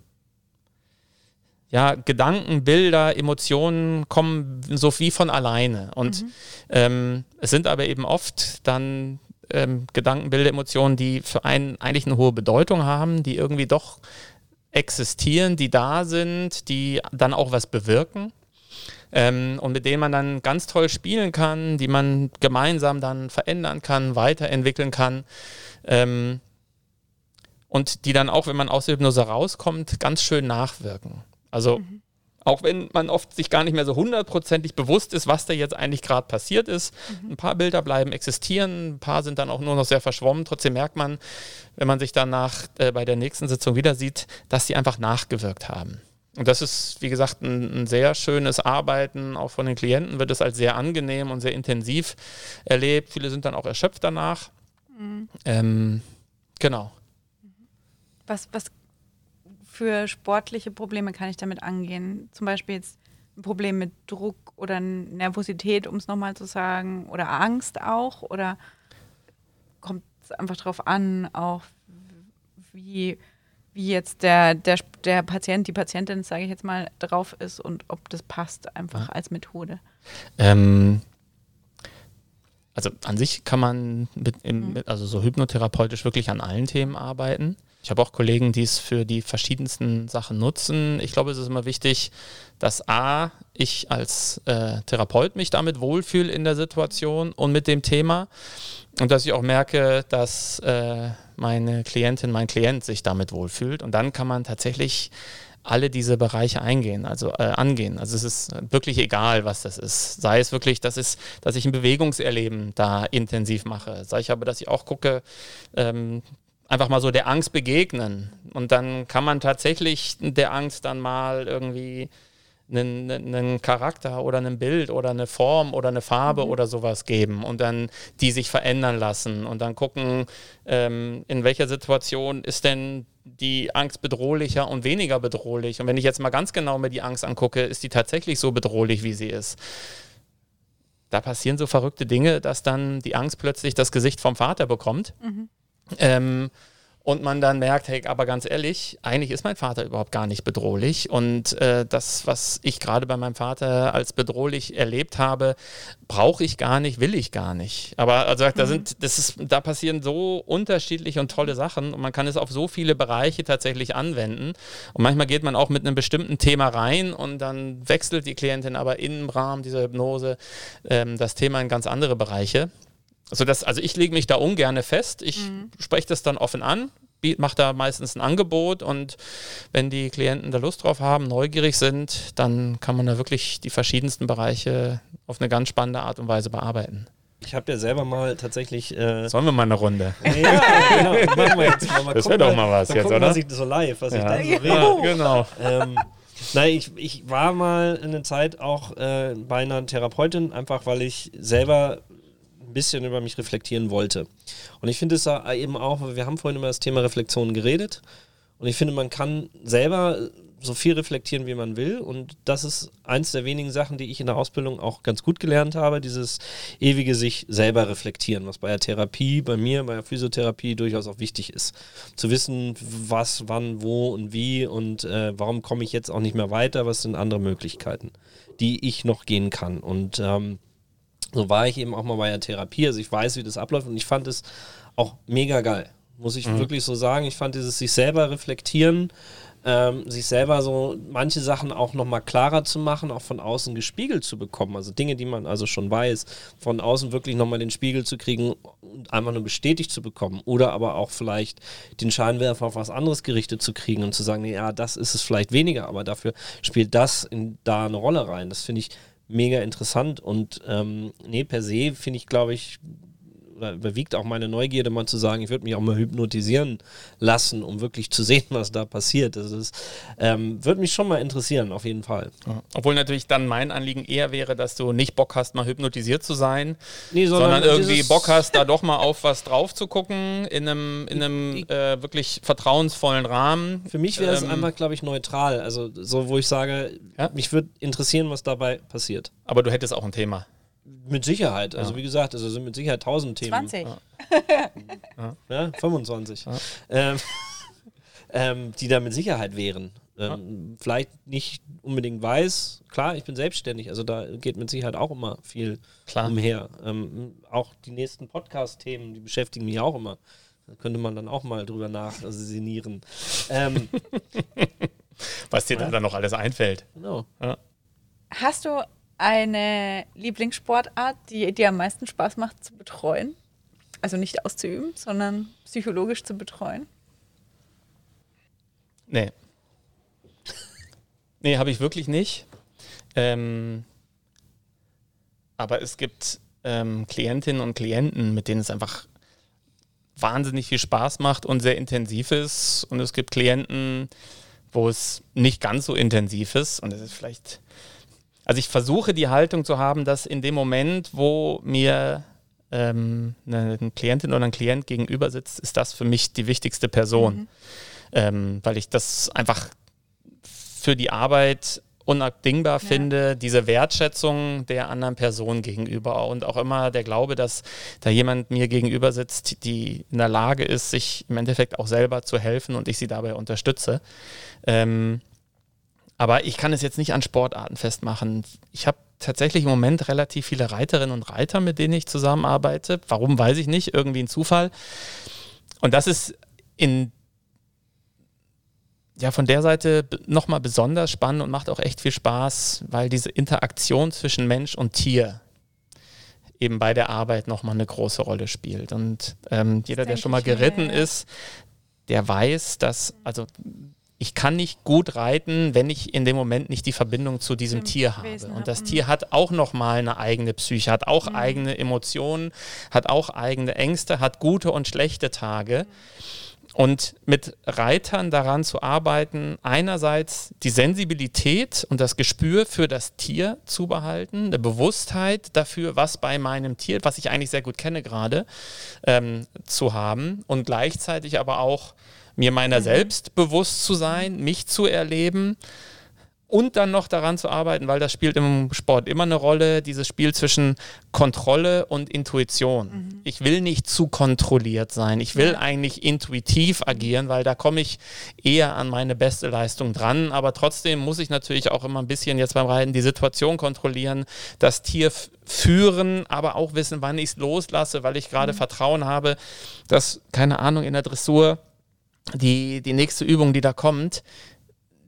ja, Gedanken, Bilder, Emotionen kommen so wie von alleine. Und mhm. ähm, es sind aber eben oft dann ähm, Gedanken, Bilder, Emotionen, die für einen eigentlich eine hohe Bedeutung haben, die irgendwie doch existieren, die da sind, die dann auch was bewirken ähm, und mit denen man dann ganz toll spielen kann, die man gemeinsam dann verändern kann, weiterentwickeln kann. Ähm, und die dann auch, wenn man aus der Hypnose rauskommt, ganz schön nachwirken. Also mhm. auch wenn man oft sich gar nicht mehr so hundertprozentig bewusst ist, was da jetzt eigentlich gerade passiert ist. Mhm. Ein paar Bilder bleiben existieren, ein paar sind dann auch nur noch sehr verschwommen. Trotzdem merkt man, wenn man sich danach äh, bei der nächsten Sitzung wieder sieht, dass die einfach nachgewirkt haben. Und das ist, wie gesagt, ein, ein, sehr schönes Arbeiten. Auch von den Klienten wird es als sehr angenehm und sehr intensiv erlebt. Viele sind dann auch erschöpft danach. Mhm. Ähm, genau. Was, was für sportliche Probleme kann ich damit angehen? Zum Beispiel jetzt ein Problem mit Druck oder Nervosität, um es nochmal zu sagen, oder Angst auch? Oder kommt es einfach darauf an, auch wie wie jetzt der, der, der Patient, die Patientin, sage ich jetzt mal, drauf ist und ob das passt einfach als Methode. Ähm, also an sich kann man mit, im, mhm. also so hypnotherapeutisch wirklich an allen Themen arbeiten. Ich habe auch Kollegen, die es für die verschiedensten Sachen nutzen. Ich glaube, es ist immer wichtig, dass A, ich als äh, Therapeut mich damit wohlfühle in der Situation und mit dem Thema und dass ich auch merke, dass äh, meine Klientin, mein Klient sich damit wohlfühlt. Und dann kann man tatsächlich alle diese Bereiche eingehen, also äh, angehen. Also es ist wirklich egal, was das ist. Sei es wirklich, dass, es, dass ich ein Bewegungserleben da intensiv mache. Sei ich aber, dass ich auch gucke, ähm, einfach mal so der Angst begegnen. Und dann kann man tatsächlich der Angst dann mal irgendwie einen, einen Charakter oder ein Bild oder eine Form oder eine Farbe mhm. oder sowas geben und dann die sich verändern lassen und dann gucken, ähm, in welcher Situation ist denn die Angst bedrohlicher und weniger bedrohlich. Und wenn ich jetzt mal ganz genau mir die Angst angucke, ist die tatsächlich so bedrohlich, wie sie ist. Da passieren so verrückte Dinge, dass dann die Angst plötzlich das Gesicht vom Vater bekommt. Mhm. Ähm, und man dann merkt, hey, aber ganz ehrlich, eigentlich ist mein Vater überhaupt gar nicht bedrohlich und äh, das, was ich gerade bei meinem Vater als bedrohlich erlebt habe, brauche ich gar nicht, will ich gar nicht. Aber also da mhm. sind, das ist, da passieren so unterschiedliche und tolle Sachen und man kann es auf so viele Bereiche tatsächlich anwenden. Und manchmal geht man auch mit einem bestimmten Thema rein und dann wechselt die Klientin aber im Rahmen dieser Hypnose ähm, das Thema in ganz andere Bereiche. Also, das, also ich lege mich da ungern fest. Ich mhm. spreche das dann offen an, mache da meistens ein Angebot und wenn die Klienten da Lust drauf haben, neugierig sind, dann kann man da wirklich die verschiedensten Bereiche auf eine ganz spannende Art und Weise bearbeiten. Ich habe ja selber mal tatsächlich. Äh Sollen wir mal eine Runde? Ja, genau. Machen wir jetzt mal. mal das wäre doch mal was jetzt, oder? Ich so live, was ja. ich da so rede. Ja, genau. Ähm, nein, ich, ich war mal eine Zeit auch äh, bei einer Therapeutin, einfach weil ich selber bisschen über mich reflektieren wollte. Und ich finde es eben auch, wir haben vorhin über das Thema Reflexion geredet. Und ich finde, man kann selber so viel reflektieren, wie man will. Und das ist eins der wenigen Sachen, die ich in der Ausbildung auch ganz gut gelernt habe, dieses ewige sich selber reflektieren, was bei der Therapie, bei mir, bei der Physiotherapie durchaus auch wichtig ist. Zu wissen, was, wann, wo und wie und äh, warum komme ich jetzt auch nicht mehr weiter, was sind andere Möglichkeiten, die ich noch gehen kann. Und ähm, so war ich eben auch mal bei der Therapie. Also ich weiß, wie das abläuft und ich fand es auch mega geil. Muss ich mhm. wirklich so sagen. Ich fand dieses sich selber reflektieren, ähm, sich selber so manche Sachen auch nochmal klarer zu machen, auch von außen gespiegelt zu bekommen. Also Dinge, die man also schon weiß, von außen wirklich nochmal den Spiegel zu kriegen und einfach nur bestätigt zu bekommen. Oder aber auch vielleicht den Scheinwerfer auf was anderes gerichtet zu kriegen und zu sagen, nee, ja, das ist es vielleicht weniger, aber dafür spielt das in, da eine Rolle rein. Das finde ich mega interessant und ähm, nee, per se finde ich, glaube ich, oder überwiegt auch meine Neugierde, mal zu sagen, ich würde mich auch mal hypnotisieren lassen, um wirklich zu sehen, was da passiert. Das ist, ähm, würde mich schon mal interessieren, auf jeden Fall. Ja. Obwohl natürlich dann mein Anliegen eher wäre, dass du nicht Bock hast, mal hypnotisiert zu sein, nee, sondern, sondern irgendwie Bock hast, da doch mal auf was drauf zu gucken, in einem, in einem äh, wirklich vertrauensvollen Rahmen. Für mich wäre es ähm, einmal, glaube ich, neutral. Also so, wo ich sage, ja? mich würde interessieren, was dabei passiert. Aber du hättest auch ein Thema. Mit Sicherheit. Also ja. wie gesagt, also sind mit Sicherheit tausend Themen. 20. Ja, ja 25. Ähm, ähm, die da mit Sicherheit wären. Ähm, vielleicht nicht unbedingt weiß. Klar, ich bin selbstständig, also da geht mit Sicherheit auch immer viel Klar. umher. Ähm, auch die nächsten Podcast-Themen, die beschäftigen mich auch immer. Da könnte man dann auch mal drüber nachsinnieren. Ähm, Was dir ja. dann noch alles einfällt. Genau. Ja. Hast du eine Lieblingssportart, die dir am meisten Spaß macht zu betreuen? Also nicht auszuüben, sondern psychologisch zu betreuen? Nee. nee, habe ich wirklich nicht. Ähm, aber es gibt ähm, Klientinnen und Klienten, mit denen es einfach wahnsinnig viel Spaß macht und sehr intensiv ist. Und es gibt Klienten, wo es nicht ganz so intensiv ist. Und es ist vielleicht also ich versuche die Haltung zu haben, dass in dem Moment, wo mir ähm, eine, eine, Klientin oder ein Klient gegenüber sitzt, ist das für mich die wichtigste Person. Mhm. Ähm, weil ich das einfach für die Arbeit unabdingbar ja. finde, diese Wertschätzung der anderen Person gegenüber und auch immer der Glaube, dass da jemand mir gegenüber sitzt, die in der Lage ist, sich im Endeffekt auch selber zu helfen und ich sie dabei unterstütze. Ähm, aber ich kann es jetzt nicht an Sportarten festmachen. Ich habe tatsächlich im Moment relativ viele Reiterinnen und Reiter, mit denen ich zusammenarbeite. Warum, weiß ich nicht. Irgendwie ein Zufall. Und das ist in ja, von der Seite nochmal besonders spannend und macht auch echt viel Spaß, weil diese Interaktion zwischen Mensch und Tier eben bei der Arbeit nochmal eine große Rolle spielt. Und ähm, jeder, der schon mal geritten ist, der weiß, dass, also ich kann nicht gut reiten, wenn ich in dem Moment nicht die Verbindung zu diesem Im Tier habe. Wesen und das haben. Tier hat auch nochmal eine eigene Psyche, hat auch mhm. eigene Emotionen, hat auch eigene Ängste, hat gute und schlechte Tage. Und mit Reitern daran zu arbeiten, einerseits die Sensibilität und das Gespür für das Tier zu behalten, eine Bewusstheit dafür, was bei meinem Tier, was ich eigentlich sehr gut kenne gerade, ähm, zu haben und gleichzeitig aber auch mir meiner mhm. selbst bewusst zu sein, mich zu erleben und dann noch daran zu arbeiten, weil das spielt im Sport immer eine Rolle, dieses Spiel zwischen Kontrolle und Intuition. Mhm. Ich will nicht zu kontrolliert sein, ich will ja. eigentlich intuitiv agieren, weil da komme ich eher an meine beste Leistung dran, aber trotzdem muss ich natürlich auch immer ein bisschen jetzt beim Reiten die Situation kontrollieren, das Tier führen, aber auch wissen, wann ich es loslasse, weil ich gerade mhm. Vertrauen habe, dass, keine Ahnung, in der Dressur die, die nächste Übung, die da kommt,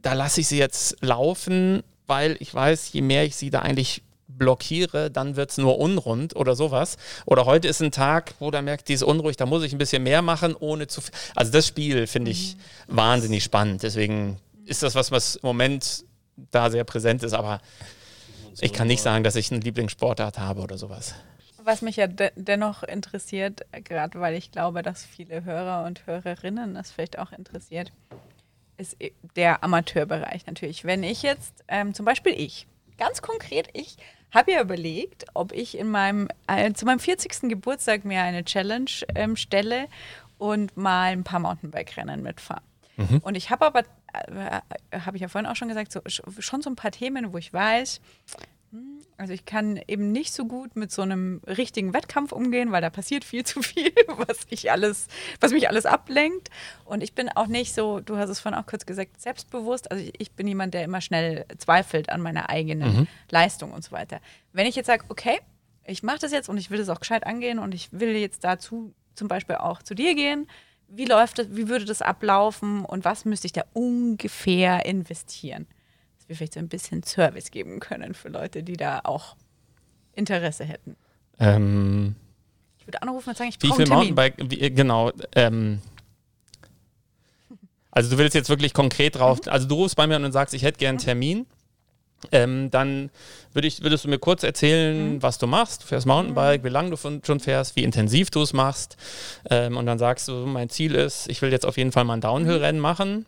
da lasse ich sie jetzt laufen, weil ich weiß, je mehr ich sie da eigentlich blockiere, dann wird es nur unrund oder sowas. Oder heute ist ein Tag, wo da merkt, die ist unruhig, da muss ich ein bisschen mehr machen, ohne zu viel. Also das Spiel finde ich mhm. wahnsinnig spannend. Deswegen ist das was, was im Moment da sehr präsent ist, aber ich kann nicht sagen, dass ich einen Lieblingssportart habe oder sowas was mich ja de dennoch interessiert, gerade weil ich glaube, dass viele Hörer und Hörerinnen das vielleicht auch interessiert, ist der Amateurbereich natürlich. Wenn ich jetzt, ähm, zum Beispiel ich, ganz konkret ich, habe ja überlegt, ob ich in meinem, äh, zu meinem 40. Geburtstag mir eine Challenge ähm, stelle und mal ein paar Mountainbike-Rennen mitfahre. Mhm. Und ich habe aber, äh, habe ich ja vorhin auch schon gesagt, so, schon so ein paar Themen, wo ich weiß, also ich kann eben nicht so gut mit so einem richtigen Wettkampf umgehen, weil da passiert viel zu viel, was ich alles, was mich alles ablenkt. Und ich bin auch nicht so, du hast es vorhin auch kurz gesagt, selbstbewusst. Also ich, ich bin jemand, der immer schnell zweifelt an meiner eigenen mhm. Leistung und so weiter. Wenn ich jetzt sage, okay, ich mache das jetzt und ich will das auch gescheit angehen und ich will jetzt dazu zum Beispiel auch zu dir gehen. Wie läuft das, wie würde das ablaufen und was müsste ich da ungefähr investieren? Dass wir vielleicht so ein bisschen Service geben können für Leute, die da auch Interesse hätten. Ähm, ich würde anrufen und sagen, ich brauche einen Termin. Mountainbike, wie, genau. Ähm, also du willst jetzt wirklich konkret drauf, mhm. also du rufst bei mir an und sagst, ich hätte gerne einen Termin. Ähm, dann würd ich, würdest du mir kurz erzählen, mhm. was du machst. Du fährst Mountainbike, wie lange du schon fährst, wie intensiv du es machst. Ähm, und dann sagst du, mein Ziel ist, ich will jetzt auf jeden Fall mal ein Downhill-Rennen machen.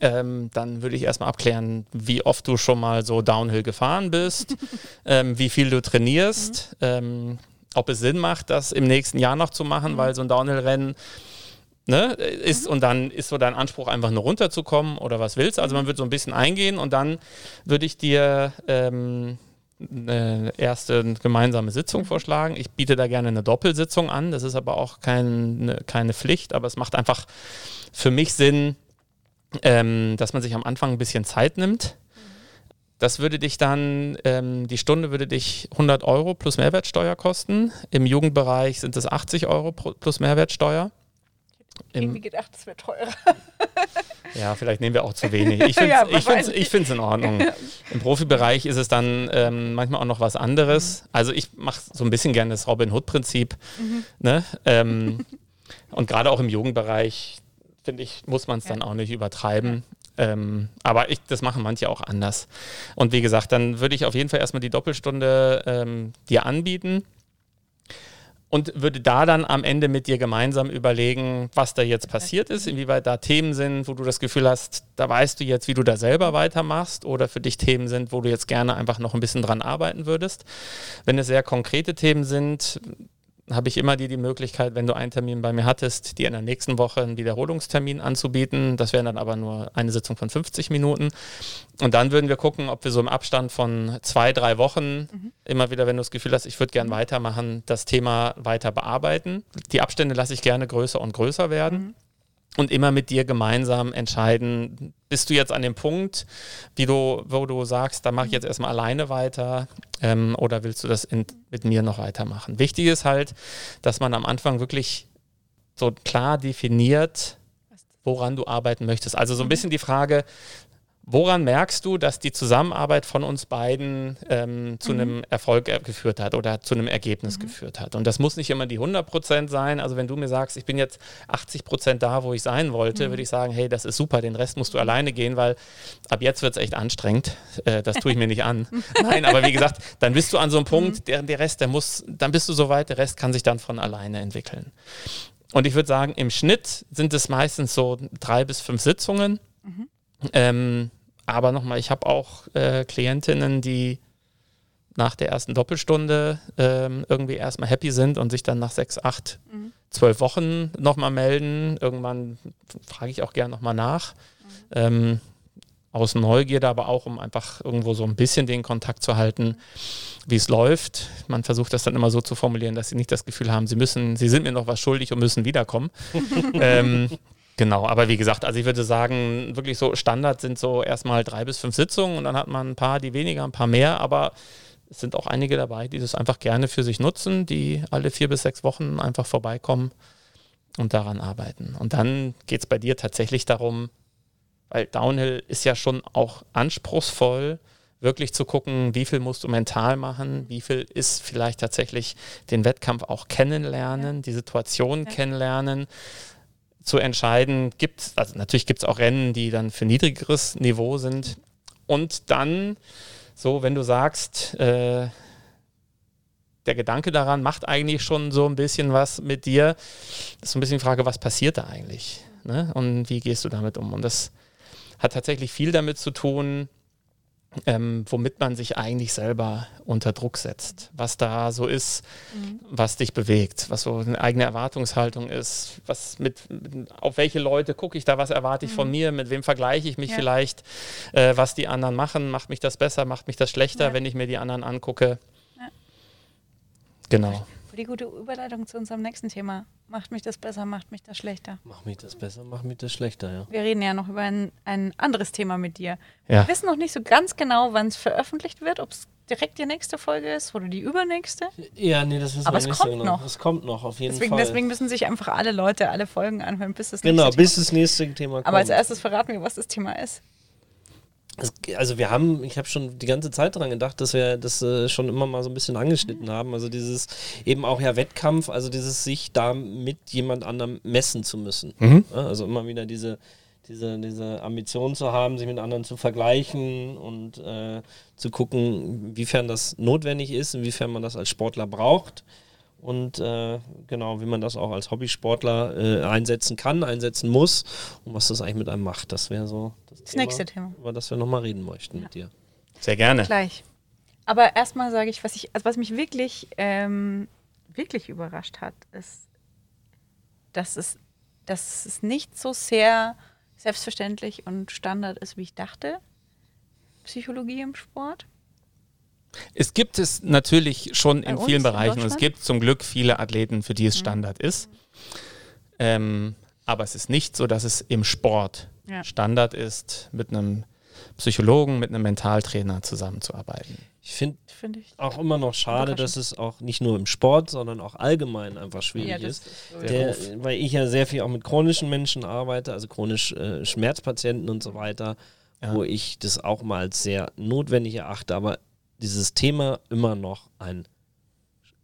Ähm, dann würde ich erstmal abklären, wie oft du schon mal so Downhill gefahren bist, ähm, wie viel du trainierst, mhm. ähm, ob es Sinn macht, das im nächsten Jahr noch zu machen, mhm. weil so ein Downhill-Rennen ne, ist mhm. und dann ist so dein Anspruch einfach nur runterzukommen oder was willst. Also man mhm. wird so ein bisschen eingehen und dann würde ich dir ähm, eine erste gemeinsame Sitzung mhm. vorschlagen. Ich biete da gerne eine Doppelsitzung an. Das ist aber auch kein, ne, keine Pflicht, aber es macht einfach für mich Sinn, ähm, dass man sich am Anfang ein bisschen Zeit nimmt. Das würde dich dann, ähm, die Stunde würde dich 100 Euro plus Mehrwertsteuer kosten. Im Jugendbereich sind es 80 Euro plus Mehrwertsteuer irgendwie gedacht, es wäre teurer. ja, vielleicht nehmen wir auch zu wenig. Ich finde es ja, ich in Ordnung. Im Profibereich ist es dann ähm, manchmal auch noch was anderes. Mhm. Also ich mache so ein bisschen gerne das Robin Hood-Prinzip. Mhm. Ne? Ähm, und gerade auch im Jugendbereich, finde ich, muss man es ja. dann auch nicht übertreiben. Ja. Ähm, aber ich, das machen manche auch anders. Und wie gesagt, dann würde ich auf jeden Fall erstmal die Doppelstunde ähm, dir anbieten und würde da dann am Ende mit dir gemeinsam überlegen, was da jetzt passiert ist, inwieweit da Themen sind, wo du das Gefühl hast, da weißt du jetzt, wie du da selber weitermachst oder für dich Themen sind, wo du jetzt gerne einfach noch ein bisschen dran arbeiten würdest. Wenn es sehr konkrete Themen sind, habe ich immer dir die Möglichkeit, wenn du einen Termin bei mir hattest, dir in der nächsten Woche einen Wiederholungstermin anzubieten. Das wäre dann aber nur eine Sitzung von 50 Minuten. Und dann würden wir gucken, ob wir so im Abstand von zwei, drei Wochen mhm. immer wieder, wenn du das Gefühl hast, ich würde gerne mhm. weitermachen, das Thema weiter bearbeiten. Die Abstände lasse ich gerne größer und größer werden. Mhm und immer mit dir gemeinsam entscheiden, bist du jetzt an dem Punkt, wie du, wo du sagst, da mache ich jetzt erstmal alleine weiter ähm, oder willst du das in, mit mir noch weitermachen? Wichtig ist halt, dass man am Anfang wirklich so klar definiert, woran du arbeiten möchtest. Also so ein mhm. bisschen die Frage, Woran merkst du, dass die Zusammenarbeit von uns beiden ähm, zu mhm. einem Erfolg geführt hat oder zu einem Ergebnis mhm. geführt hat? Und das muss nicht immer die 100 Prozent sein. Also wenn du mir sagst, ich bin jetzt 80 Prozent da, wo ich sein wollte, mhm. würde ich sagen, hey, das ist super, den Rest musst du alleine gehen, weil ab jetzt wird es echt anstrengend. Äh, das tue ich mir nicht an. Nein, aber wie gesagt, dann bist du an so einem Punkt, mhm. der, der Rest, der muss, dann bist du so weit, der Rest kann sich dann von alleine entwickeln. Und ich würde sagen, im Schnitt sind es meistens so drei bis fünf Sitzungen. Mhm. Ähm, aber nochmal, ich habe auch äh, Klientinnen, die nach der ersten Doppelstunde ähm, irgendwie erstmal happy sind und sich dann nach sechs, acht, mhm. zwölf Wochen nochmal melden. Irgendwann frage ich auch gerne nochmal nach. Mhm. Ähm, aus Neugierde, aber auch um einfach irgendwo so ein bisschen den Kontakt zu halten, wie es läuft. Man versucht das dann immer so zu formulieren, dass sie nicht das Gefühl haben, sie müssen, sie sind mir noch was schuldig und müssen wiederkommen. ähm, Genau, aber wie gesagt, also ich würde sagen, wirklich so Standard sind so erstmal drei bis fünf Sitzungen und dann hat man ein paar, die weniger, ein paar mehr, aber es sind auch einige dabei, die das einfach gerne für sich nutzen, die alle vier bis sechs Wochen einfach vorbeikommen und daran arbeiten. Und dann geht es bei dir tatsächlich darum, weil Downhill ist ja schon auch anspruchsvoll, wirklich zu gucken, wie viel musst du mental machen, wie viel ist vielleicht tatsächlich den Wettkampf auch kennenlernen, ja. die Situation ja. kennenlernen zu entscheiden, gibt also natürlich gibt es auch Rennen, die dann für niedrigeres Niveau sind. Und dann, so, wenn du sagst, äh, der Gedanke daran macht eigentlich schon so ein bisschen was mit dir, ist so ein bisschen die Frage, was passiert da eigentlich? Ne? Und wie gehst du damit um? Und das hat tatsächlich viel damit zu tun, ähm, womit man sich eigentlich selber unter Druck setzt, was da so ist, mhm. was dich bewegt, was so eine eigene Erwartungshaltung ist, was mit, auf welche Leute gucke ich da, was erwarte ich mhm. von mir, mit wem vergleiche ich mich ja. vielleicht, äh, was die anderen machen, macht mich das besser, macht mich das schlechter, ja. wenn ich mir die anderen angucke. Ja. Genau. Die gute Überleitung zu unserem nächsten Thema. Macht mich das besser, macht mich das schlechter? Macht mich das besser, macht mich das schlechter, ja. Wir reden ja noch über ein, ein anderes Thema mit dir. Ja. Wir wissen noch nicht so ganz genau, wann es veröffentlicht wird, ob es direkt die nächste Folge ist oder die übernächste. Ja, nee, das wissen Aber wir nicht so genau. Noch. Es kommt noch, auf jeden deswegen, Fall. Deswegen müssen sich einfach alle Leute alle Folgen anhören, bis das genau, nächste Genau, bis das nächste Thema kommt. Aber als erstes verraten wir, was das Thema ist also wir haben, ich habe schon die ganze Zeit daran gedacht, dass wir das äh, schon immer mal so ein bisschen angeschnitten haben. Also dieses eben auch ja Wettkampf, also dieses sich da mit jemand anderem messen zu müssen. Mhm. Also immer wieder diese, diese, diese Ambition zu haben, sich mit anderen zu vergleichen und äh, zu gucken, inwiefern das notwendig ist, inwiefern man das als Sportler braucht und äh, genau, wie man das auch als Hobbysportler äh, einsetzen kann, einsetzen muss und was das eigentlich mit einem macht. Das wäre so das, das Thema, nächste Thema, über das wir nochmal reden möchten ja. mit dir. Sehr gerne. Gleich. Aber erstmal sage ich, was ich, also was mich wirklich, ähm, wirklich überrascht hat, ist, dass es, dass es nicht so sehr selbstverständlich und Standard ist, wie ich dachte. Psychologie im Sport. Es gibt es natürlich schon Bei in vielen Bereichen und es gibt zum Glück viele Athleten, für die es mhm. Standard ist. Ähm, aber es ist nicht so, dass es im Sport ja. Standard ist, mit einem Psychologen, mit einem Mentaltrainer zusammenzuarbeiten. Ich finde find auch immer noch schade, dass es auch nicht nur im Sport, sondern auch allgemein einfach schwierig ja, ist. ist Der, weil ich ja sehr viel auch mit chronischen Menschen arbeite, also chronisch äh, Schmerzpatienten und so weiter, ja. wo ich das auch mal als sehr notwendig erachte, aber dieses Thema immer noch ein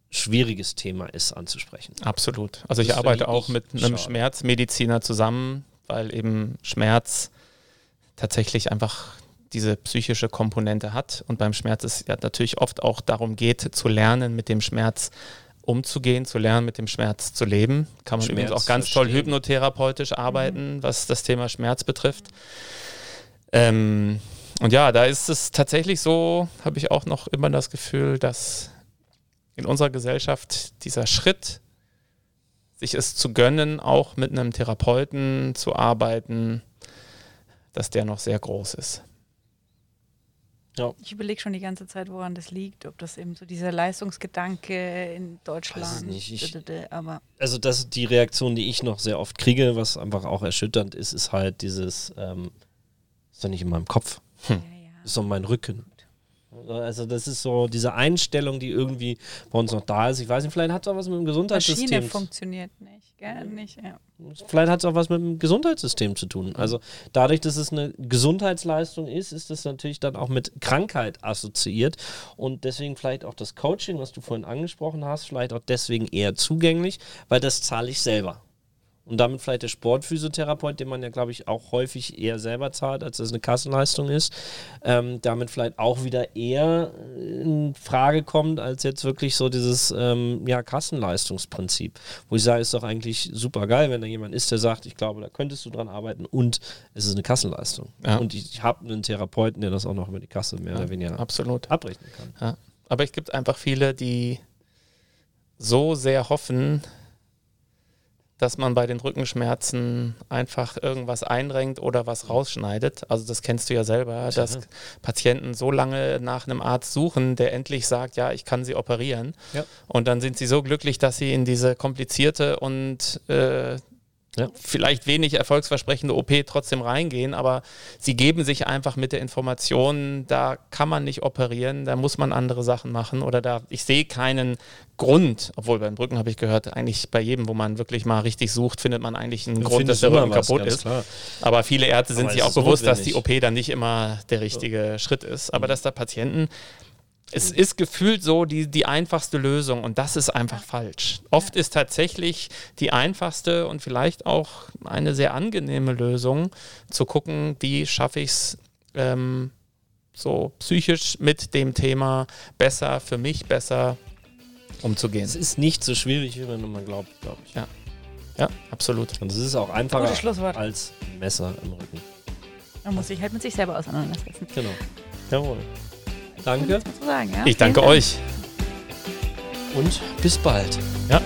schwieriges Thema ist anzusprechen. Absolut. Also ich arbeite auch mit einem schade. Schmerzmediziner zusammen, weil eben Schmerz tatsächlich einfach diese psychische Komponente hat und beim Schmerz es ja natürlich oft auch darum geht, zu lernen, mit dem Schmerz umzugehen, zu lernen, mit dem Schmerz zu leben. Kann man Schmerz übrigens auch ganz verstehen. toll hypnotherapeutisch arbeiten, mhm. was das Thema Schmerz betrifft. Ähm, und ja, da ist es tatsächlich so, habe ich auch noch immer das Gefühl, dass in unserer Gesellschaft dieser Schritt, sich es zu gönnen, auch mit einem Therapeuten zu arbeiten, dass der noch sehr groß ist. Ja. Ich überlege schon die ganze Zeit, woran das liegt, ob das eben so dieser Leistungsgedanke in Deutschland nicht. Ich, aber also das die Reaktion, die ich noch sehr oft kriege, was einfach auch erschütternd ist, ist halt dieses, ähm, ist doch nicht in meinem Kopf. Hm. Ist so mein Rücken. Also das ist so diese Einstellung, die irgendwie bei uns noch da ist. Ich weiß nicht, vielleicht hat es auch was mit dem Gesundheitssystem. Maschine funktioniert nicht, gell? Nicht, ja. Vielleicht hat es auch was mit dem Gesundheitssystem zu tun. Also dadurch, dass es eine Gesundheitsleistung ist, ist es natürlich dann auch mit Krankheit assoziiert und deswegen vielleicht auch das Coaching, was du vorhin angesprochen hast, vielleicht auch deswegen eher zugänglich, weil das zahle ich selber und damit vielleicht der Sportphysiotherapeut, den man ja, glaube ich, auch häufig eher selber zahlt, als das eine Kassenleistung ist, ähm, damit vielleicht auch wieder eher in Frage kommt, als jetzt wirklich so dieses ähm, ja, Kassenleistungsprinzip, wo ich sage, ist doch eigentlich super geil, wenn da jemand ist, der sagt, ich glaube, da könntest du dran arbeiten und es ist eine Kassenleistung. Ja. Und ich, ich habe einen Therapeuten, der das auch noch über die Kasse mehr ja, oder weniger absolut. abrechnen kann. Ja. Aber es gibt einfach viele, die so sehr hoffen, dass man bei den Rückenschmerzen einfach irgendwas einrenkt oder was rausschneidet. Also das kennst du ja selber, dass ja. Patienten so lange nach einem Arzt suchen, der endlich sagt, ja, ich kann sie operieren. Ja. Und dann sind sie so glücklich, dass sie in diese komplizierte und äh, ja. vielleicht wenig erfolgsversprechende OP trotzdem reingehen, aber sie geben sich einfach mit der Information, da kann man nicht operieren, da muss man andere Sachen machen oder da, ich sehe keinen Grund, obwohl beim Brücken habe ich gehört, eigentlich bei jedem, wo man wirklich mal richtig sucht, findet man eigentlich einen du Grund, dass der Rücken kaputt ist. Klar. Aber viele Ärzte sind sich auch bewusst, notwendig. dass die OP dann nicht immer der richtige so. Schritt ist, aber mhm. dass da Patienten es ist gefühlt so die, die einfachste Lösung und das ist einfach falsch. Oft ist tatsächlich die einfachste und vielleicht auch eine sehr angenehme Lösung zu gucken, wie schaffe ich es ähm, so psychisch mit dem Thema besser, für mich besser umzugehen. Es ist nicht so schwierig, wie man immer glaubt, glaube ich. Ja. ja, absolut. Und es ist auch einfacher als Messer im Rücken. Man muss sich halt mit sich selber auseinandersetzen. Genau. Jawohl. Danke Sozusagen, ja? Ich danke euch. und bis bald. Ja.